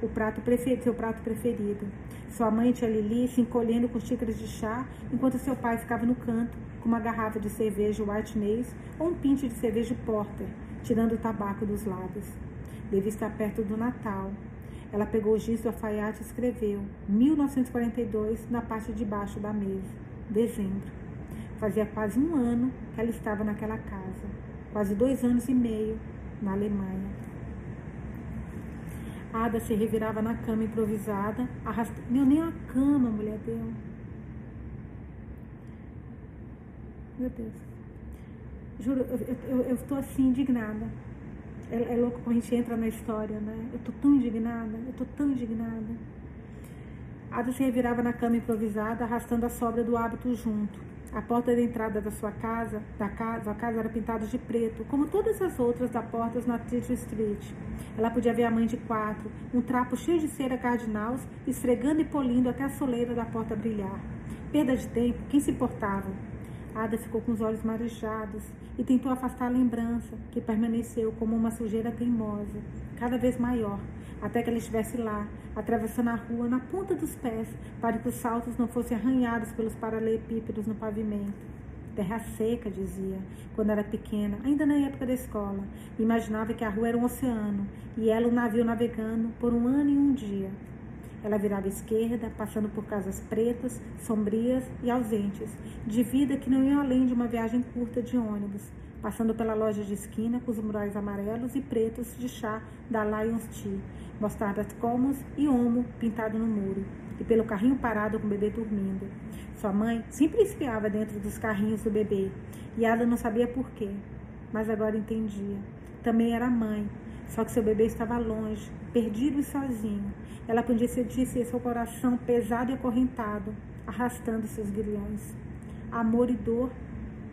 o prato preferido, seu prato preferido. Sua mãe, tia Lili, se encolhendo com xícaras de chá, enquanto seu pai ficava no canto com uma garrafa de cerveja White Nace ou um pinte de cerveja Porter, tirando o tabaco dos lábios. Deve estar perto do Natal. Ela pegou o giz do alfaiate e escreveu 1942 na parte de baixo da mesa. Dezembro. Fazia quase um ano que ela estava naquela casa. Quase dois anos e meio na Alemanha. Ada se revirava na cama improvisada, arrastando. Meu, nem a cama, mulher deu. Meu Deus. Juro, eu estou assim, indignada. É, é louco quando a gente entra na história, né? Eu tô tão indignada, eu tô tão indignada. Ada se revirava na cama improvisada, arrastando a sobra do hábito junto. A porta da entrada da sua casa, da casa, a casa era pintada de preto, como todas as outras da portas na Tito Street. Ela podia ver a mãe de quatro, um trapo cheio de cera cardinals, esfregando e polindo até a soleira da porta brilhar. Perda de tempo, quem se importava? Ada ficou com os olhos marejados e tentou afastar a lembrança, que permaneceu como uma sujeira teimosa, cada vez maior, até que ela estivesse lá, atravessando a rua na ponta dos pés, para que os saltos não fossem arranhados pelos paralelepípedos no pavimento. Terra seca, dizia, quando era pequena, ainda na época da escola. Imaginava que a rua era um oceano e ela um navio navegando por um ano e um dia. Ela virava à esquerda, passando por casas pretas, sombrias e ausentes, de vida que não iam além de uma viagem curta de ônibus, passando pela loja de esquina com os murais amarelos e pretos de chá da Lions Tea, mostardas comos e homo pintado no muro, e pelo carrinho parado com o bebê dormindo. Sua mãe sempre esfiava dentro dos carrinhos do bebê, e ela não sabia por quê, mas agora entendia. Também era mãe, só que seu bebê estava longe, perdido e sozinho. Ela podia sentir seu coração pesado e acorrentado, arrastando seus grilhões. Amor e dor,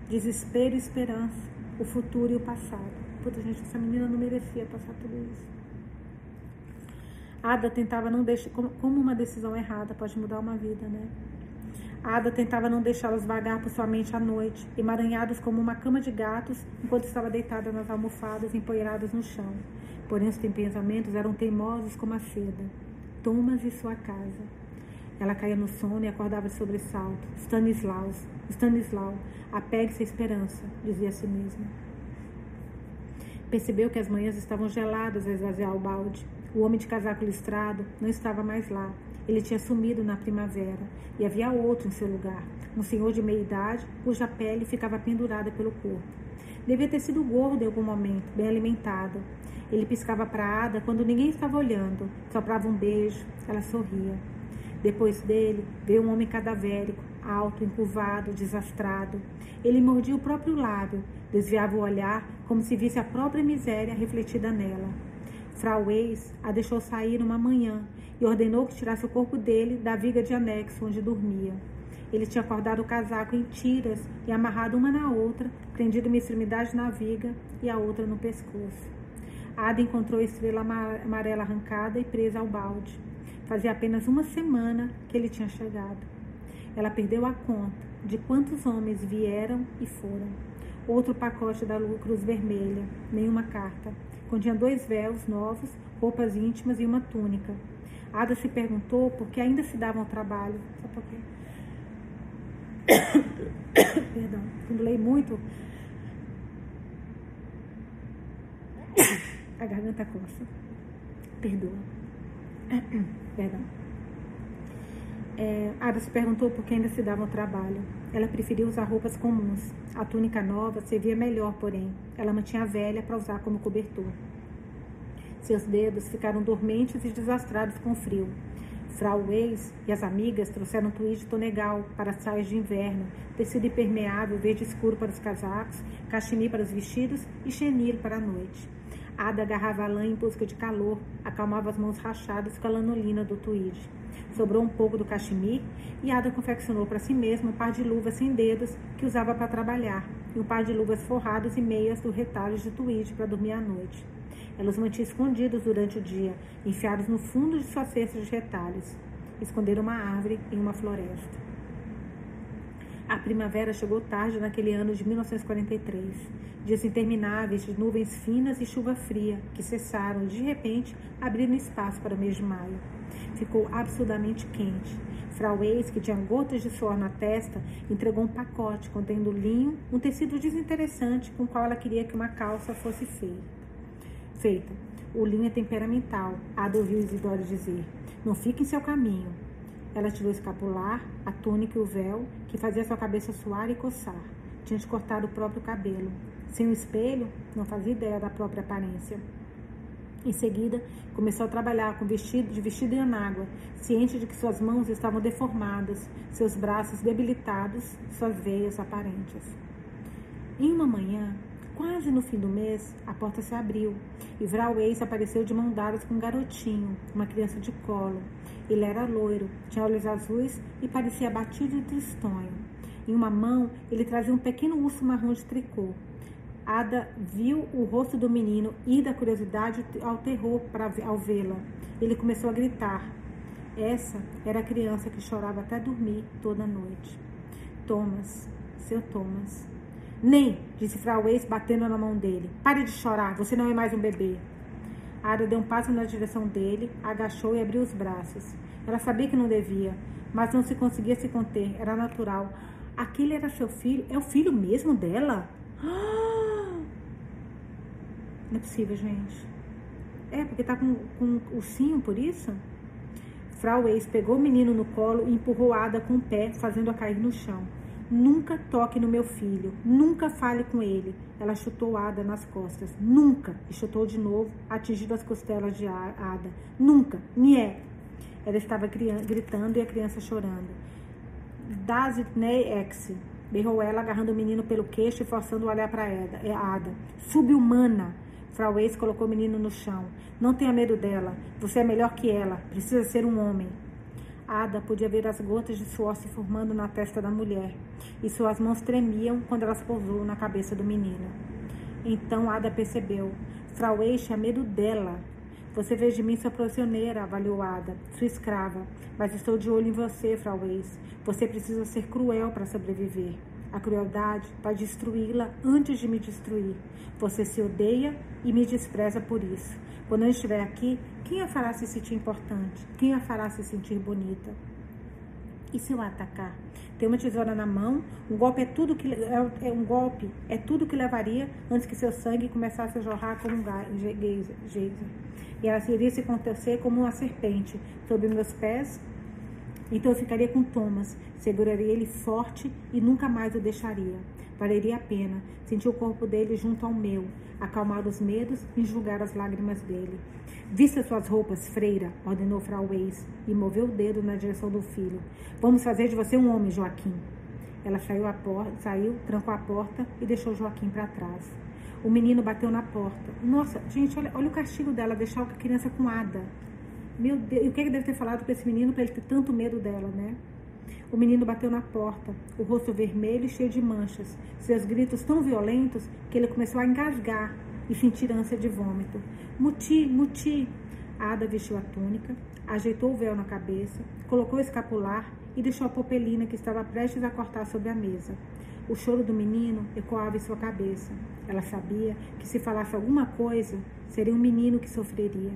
desespero e esperança, o futuro e o passado. puta, gente, essa menina não merecia passar tudo isso. Ada tentava não deixar, como, uma decisão errada pode mudar uma vida, né? Ada tentava não deixá-las vagar por sua mente à noite, emaranhadas como uma cama de gatos, enquanto estava deitada nas almofadas empoeiradas no chão. Porém, os pensamentos eram teimosos como a seda. Thomas e sua casa. Ela caía no sono e acordava de sobressalto. Stanislaus, Stanislau, apegue-se à esperança, dizia a si mesma. Percebeu que as manhãs estavam geladas ao esvaziar o balde. O homem de casaco listrado não estava mais lá. Ele tinha sumido na primavera e havia outro em seu lugar, um senhor de meia idade cuja pele ficava pendurada pelo corpo. Devia ter sido gordo em algum momento, bem alimentado. Ele piscava para Ada quando ninguém estava olhando, soprava um beijo, ela sorria. Depois dele veio um homem cadavérico, alto, encurvado, desastrado. Ele mordia o próprio lábio, desviava o olhar como se visse a própria miséria refletida nela. Frau Weiss a deixou sair uma manhã e ordenou que tirasse o corpo dele da viga de anexo onde dormia. Ele tinha acordado o casaco em tiras e amarrado uma na outra, prendido uma extremidade na viga e a outra no pescoço. Ada encontrou a estrela amarela arrancada e presa ao balde. Fazia apenas uma semana que ele tinha chegado. Ela perdeu a conta de quantos homens vieram e foram. Outro pacote da Cruz Vermelha, nenhuma carta. Continha dois véus novos, roupas íntimas e uma túnica. Ada se perguntou por que ainda se davam ao trabalho. Só porque... Perdão, quando leio muito, a garganta coça. Perdoa. Perdão. É, Ada se perguntou por que ainda se davam ao trabalho. Ela preferiu usar roupas comuns. A túnica nova servia melhor, porém. Ela mantinha a velha para usar como cobertor. Seus dedos ficaram dormentes e desastrados com o frio. Frau Weiss e as amigas trouxeram tweed tonegal para as saias de inverno, tecido impermeável verde escuro para os casacos, cachemir para os vestidos e chenille para a noite. Ada agarrava a lã em busca de calor, acalmava as mãos rachadas com a lanolina do tweed. Sobrou um pouco do cachemir e Ada confeccionou para si mesma um par de luvas sem dedos que usava para trabalhar e um par de luvas forradas e meias do retalho de tweed para dormir à noite. Ela os mantinha escondidos durante o dia, enfiados no fundo de sua cesta de retalhos. Esconderam uma árvore em uma floresta. A primavera chegou tarde naquele ano de 1943. Dias intermináveis nuvens finas e chuva fria que cessaram de repente, abrindo espaço para o mês de maio. Ficou absurdamente quente. Frau Weiss, que tinha gotas de suor na testa, entregou um pacote contendo linho, um tecido desinteressante com o qual ela queria que uma calça fosse feita. O linho é temperamental, Ada ouviu Isidoro dizer. Não fique em seu caminho. Ela tirou o escapular, a túnica e o véu, que fazia sua cabeça suar e coçar. Tinha de cortar o próprio cabelo. Sem o espelho, não fazia ideia da própria aparência. Em seguida, começou a trabalhar com vestido de vestido em anágua, ciente de que suas mãos estavam deformadas, seus braços debilitados, suas veias aparentes. Em uma manhã, Quase no fim do mês, a porta se abriu e Vral Ex apareceu de mão dadas com um garotinho, uma criança de colo. Ele era loiro, tinha olhos azuis e parecia abatido e tristonho. Em uma mão, ele trazia um pequeno urso marrom de tricô. Ada viu o rosto do menino e da curiosidade ao terror para ao vê-la. Ele começou a gritar. Essa era a criança que chorava até dormir toda noite. Thomas, seu Thomas. Nem, disse Frau Weiss, batendo na mão dele. Pare de chorar, você não é mais um bebê. Ada deu um passo na direção dele, agachou e abriu os braços. Ela sabia que não devia, mas não se conseguia se conter, era natural. Aquele era seu filho? É o filho mesmo dela? Não é possível, gente. É, porque tá com, com ursinho por isso? Frau Weiss pegou o menino no colo e empurrou Ada com o pé, fazendo-a cair no chão. Nunca toque no meu filho, nunca fale com ele. Ela chutou Ada nas costas. Nunca! E chutou de novo, atingindo as costelas de Ada. Nunca! Nie! Ela estava gritando e a criança chorando. Das it ne ex, berrou ela, agarrando o menino pelo queixo e forçando o olhar para Ada. Subhumana! Frau Ace colocou o menino no chão. Não tenha medo dela. Você é melhor que ela. Precisa ser um homem. Ada podia ver as gotas de suor se formando na testa da mulher, e suas mãos tremiam quando elas pousou na cabeça do menino. Então Ada percebeu. Frau Eich tinha medo dela. Você fez de mim sua prisioneira, avaliou Ada, sua escrava. Mas estou de olho em você, Frau Eich. Você precisa ser cruel para sobreviver. A crueldade vai destruí-la antes de me destruir. Você se odeia e me despreza por isso. Quando eu estiver aqui, quem a fará se sentir importante? Quem a fará se sentir bonita? E se eu atacar? Tem uma tesoura na mão, um golpe é tudo que é, é um golpe é tudo que levaria antes que seu sangue começasse a jorrar como um geyser. E ela iria se contorcer como uma serpente sob meus pés. Então eu ficaria com Thomas, seguraria ele forte e nunca mais o deixaria. Valeria a pena sentir o corpo dele junto ao meu, acalmar os medos e enxugar as lágrimas dele. Vista suas roupas, freira, ordenou Frau Weiss e moveu o dedo na direção do filho. Vamos fazer de você um homem, Joaquim. Ela saiu, a porta, saiu trancou a porta e deixou Joaquim para trás. O menino bateu na porta. Nossa, gente, olha, olha o castigo dela, deixar a criança com Ada. Meu Deus, e o que ele deve ter falado para esse menino para ele ter tanto medo dela, né? O menino bateu na porta, o rosto vermelho e cheio de manchas, seus gritos tão violentos que ele começou a engasgar e sentir ânsia de vômito. Muti, muti! Ada vestiu a túnica, ajeitou o véu na cabeça, colocou o escapular e deixou a popelina que estava prestes a cortar sobre a mesa. O choro do menino ecoava em sua cabeça. Ela sabia que se falasse alguma coisa, seria um menino que sofreria.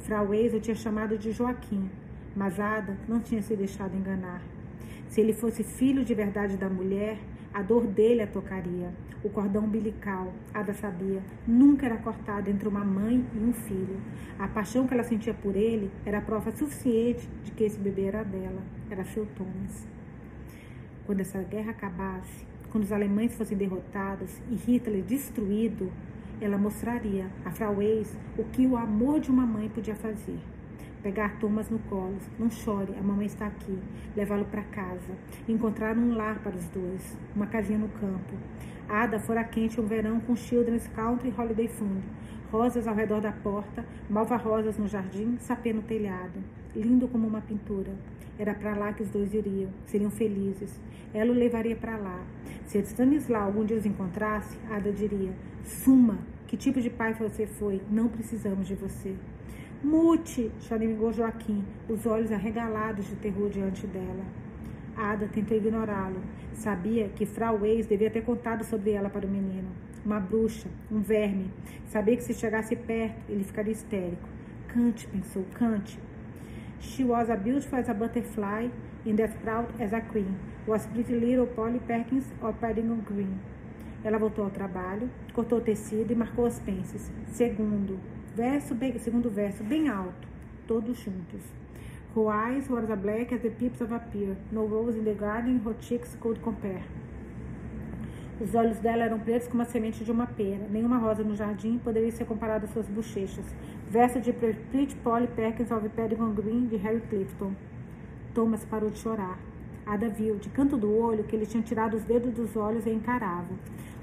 Frau Weisel tinha chamado de Joaquim, mas Ada não tinha se deixado enganar. Se ele fosse filho de verdade da mulher, a dor dele a tocaria. O cordão umbilical, Ada sabia, nunca era cortado entre uma mãe e um filho. A paixão que ela sentia por ele era prova suficiente de que esse bebê era dela, era seu Thomas. Quando essa guerra acabasse, quando os alemães fossem derrotados e Hitler destruído, ela mostraria a Frau Weiss o que o amor de uma mãe podia fazer pegar Thomas no colo. Não chore, a mamãe está aqui. Levá-lo para casa. Encontrar um lar para os dois, uma casinha no campo. Ada fora quente um verão com Children's Country Holiday Fund. Rosas ao redor da porta, malva rosas no jardim, sapê no telhado. Lindo como uma pintura. Era para lá que os dois iriam. Seriam felizes. Ela o levaria para lá. Se Stanislau algum dia os encontrasse, Ada diria: Suma, que tipo de pai você foi? Não precisamos de você. Mute, choramingou Joaquim, os olhos arregalados de terror diante dela. Ada tentou ignorá-lo. Sabia que Frau Weiss devia ter contado sobre ela para o menino. Uma bruxa, um verme. Sabia que se chegasse perto, ele ficaria histérico. Cante, pensou, cante. She was a beautiful as a butterfly, and as proud as a queen. Was pretty little Polly Perkins of Paddington Green. Ela voltou ao trabalho, cortou o tecido e marcou as pences. Segundo, verso bem, segundo verso, bem alto, todos juntos. Her eyes were as black as the pips of a pear. No rose in the garden, her cheeks could compare. Os olhos dela eram pretos como a semente de uma pera. Nenhuma rosa no jardim poderia ser comparada às suas bochechas. Verso de Pretty Polly Perkins of Pentagon Green, de Harry Clifton. Thomas parou de chorar. Ada viu, de canto do olho, que ele tinha tirado os dedos dos olhos e encarava.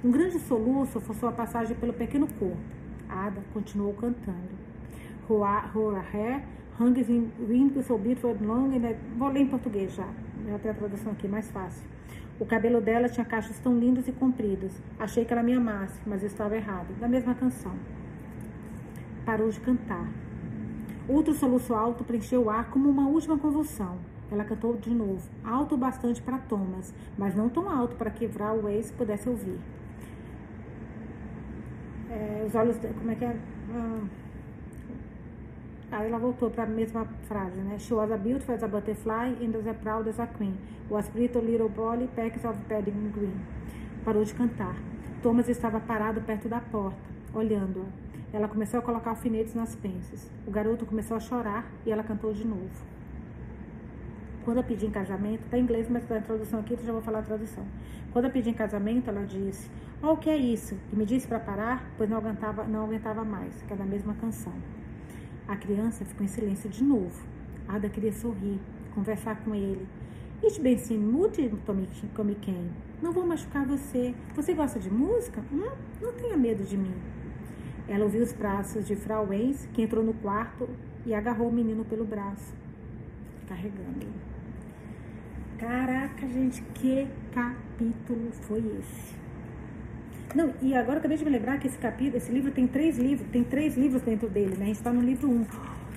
Um grande soluço forçou a passagem pelo pequeno corpo. Ada continuou cantando. Wind Vou ler em português já. Já tem a tradução aqui, mais fácil. O cabelo dela tinha cachos tão lindos e compridos. Achei que ela me amasse, mas estava errado. Da mesma canção. Parou de cantar. Outro soluço alto preencheu o ar como uma última convulsão. Ela cantou de novo, alto o bastante para Thomas, mas não tão alto para que Vral Weiss pudesse ouvir é, os olhos, como é que é? Ah, aí ela voltou para a mesma frase, né? She was a beautiful as a butterfly and as proud as a queen. Was pretty little Polly, packs of padding green. Parou de cantar. Thomas estava parado perto da porta, olhando-a. Ela começou a colocar alfinetes nas pences. O garoto começou a chorar e ela cantou de novo. Quando eu pedi em casamento, tá em inglês, mas tá a tradução aqui, eu já vou falar a tradução. Quando eu pedi em casamento, ela disse: Olha o que é isso? E me disse para parar, pois não aguentava, não aguentava mais, que é da mesma canção. A criança ficou em silêncio de novo. Ada queria sorrir, conversar com ele. Ich bin sim mude, come quem? Não vou machucar você. Você gosta de música? Hum? Não tenha medo de mim. Ela ouviu os braços de Frau Wenz, que entrou no quarto e agarrou o menino pelo braço, carregando. Caraca, gente, que capítulo foi esse? Não, e agora acabei de me lembrar que esse capítulo, esse livro tem três livros, tem três livros dentro dele, né? A gente está no livro 1. Um.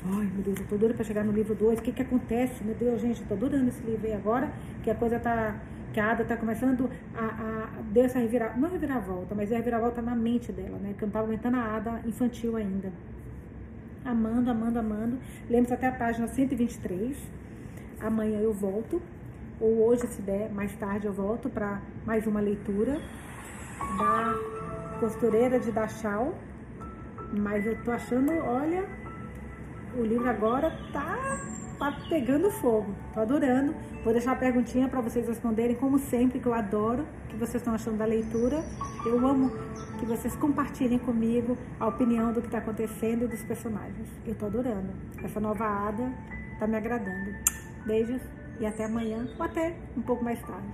Ai, meu Deus, eu tô doida para chegar no livro 2. O que que acontece? Meu Deus, gente, eu tô adorando esse livro aí agora, que a coisa tá que a Ada está começando a, a dar essa reviravolta, não reviravolta, mas é a reviravolta na mente dela, né? Que eu não estava aguentando a Ada infantil ainda. Amando, amando, amando. Lemos até a página 123. Amanhã eu volto, ou hoje, se der, mais tarde eu volto para mais uma leitura da costureira de Dachau. Mas eu tô achando, olha, o livro agora tá tá pegando fogo. Tô adorando. Vou deixar uma perguntinha para vocês responderem, como sempre, que eu adoro o que vocês estão achando da leitura. Eu amo que vocês compartilhem comigo a opinião do que está acontecendo e dos personagens. Eu tô adorando. Essa nova Ada tá me agradando. Beijos e até amanhã ou até um pouco mais tarde.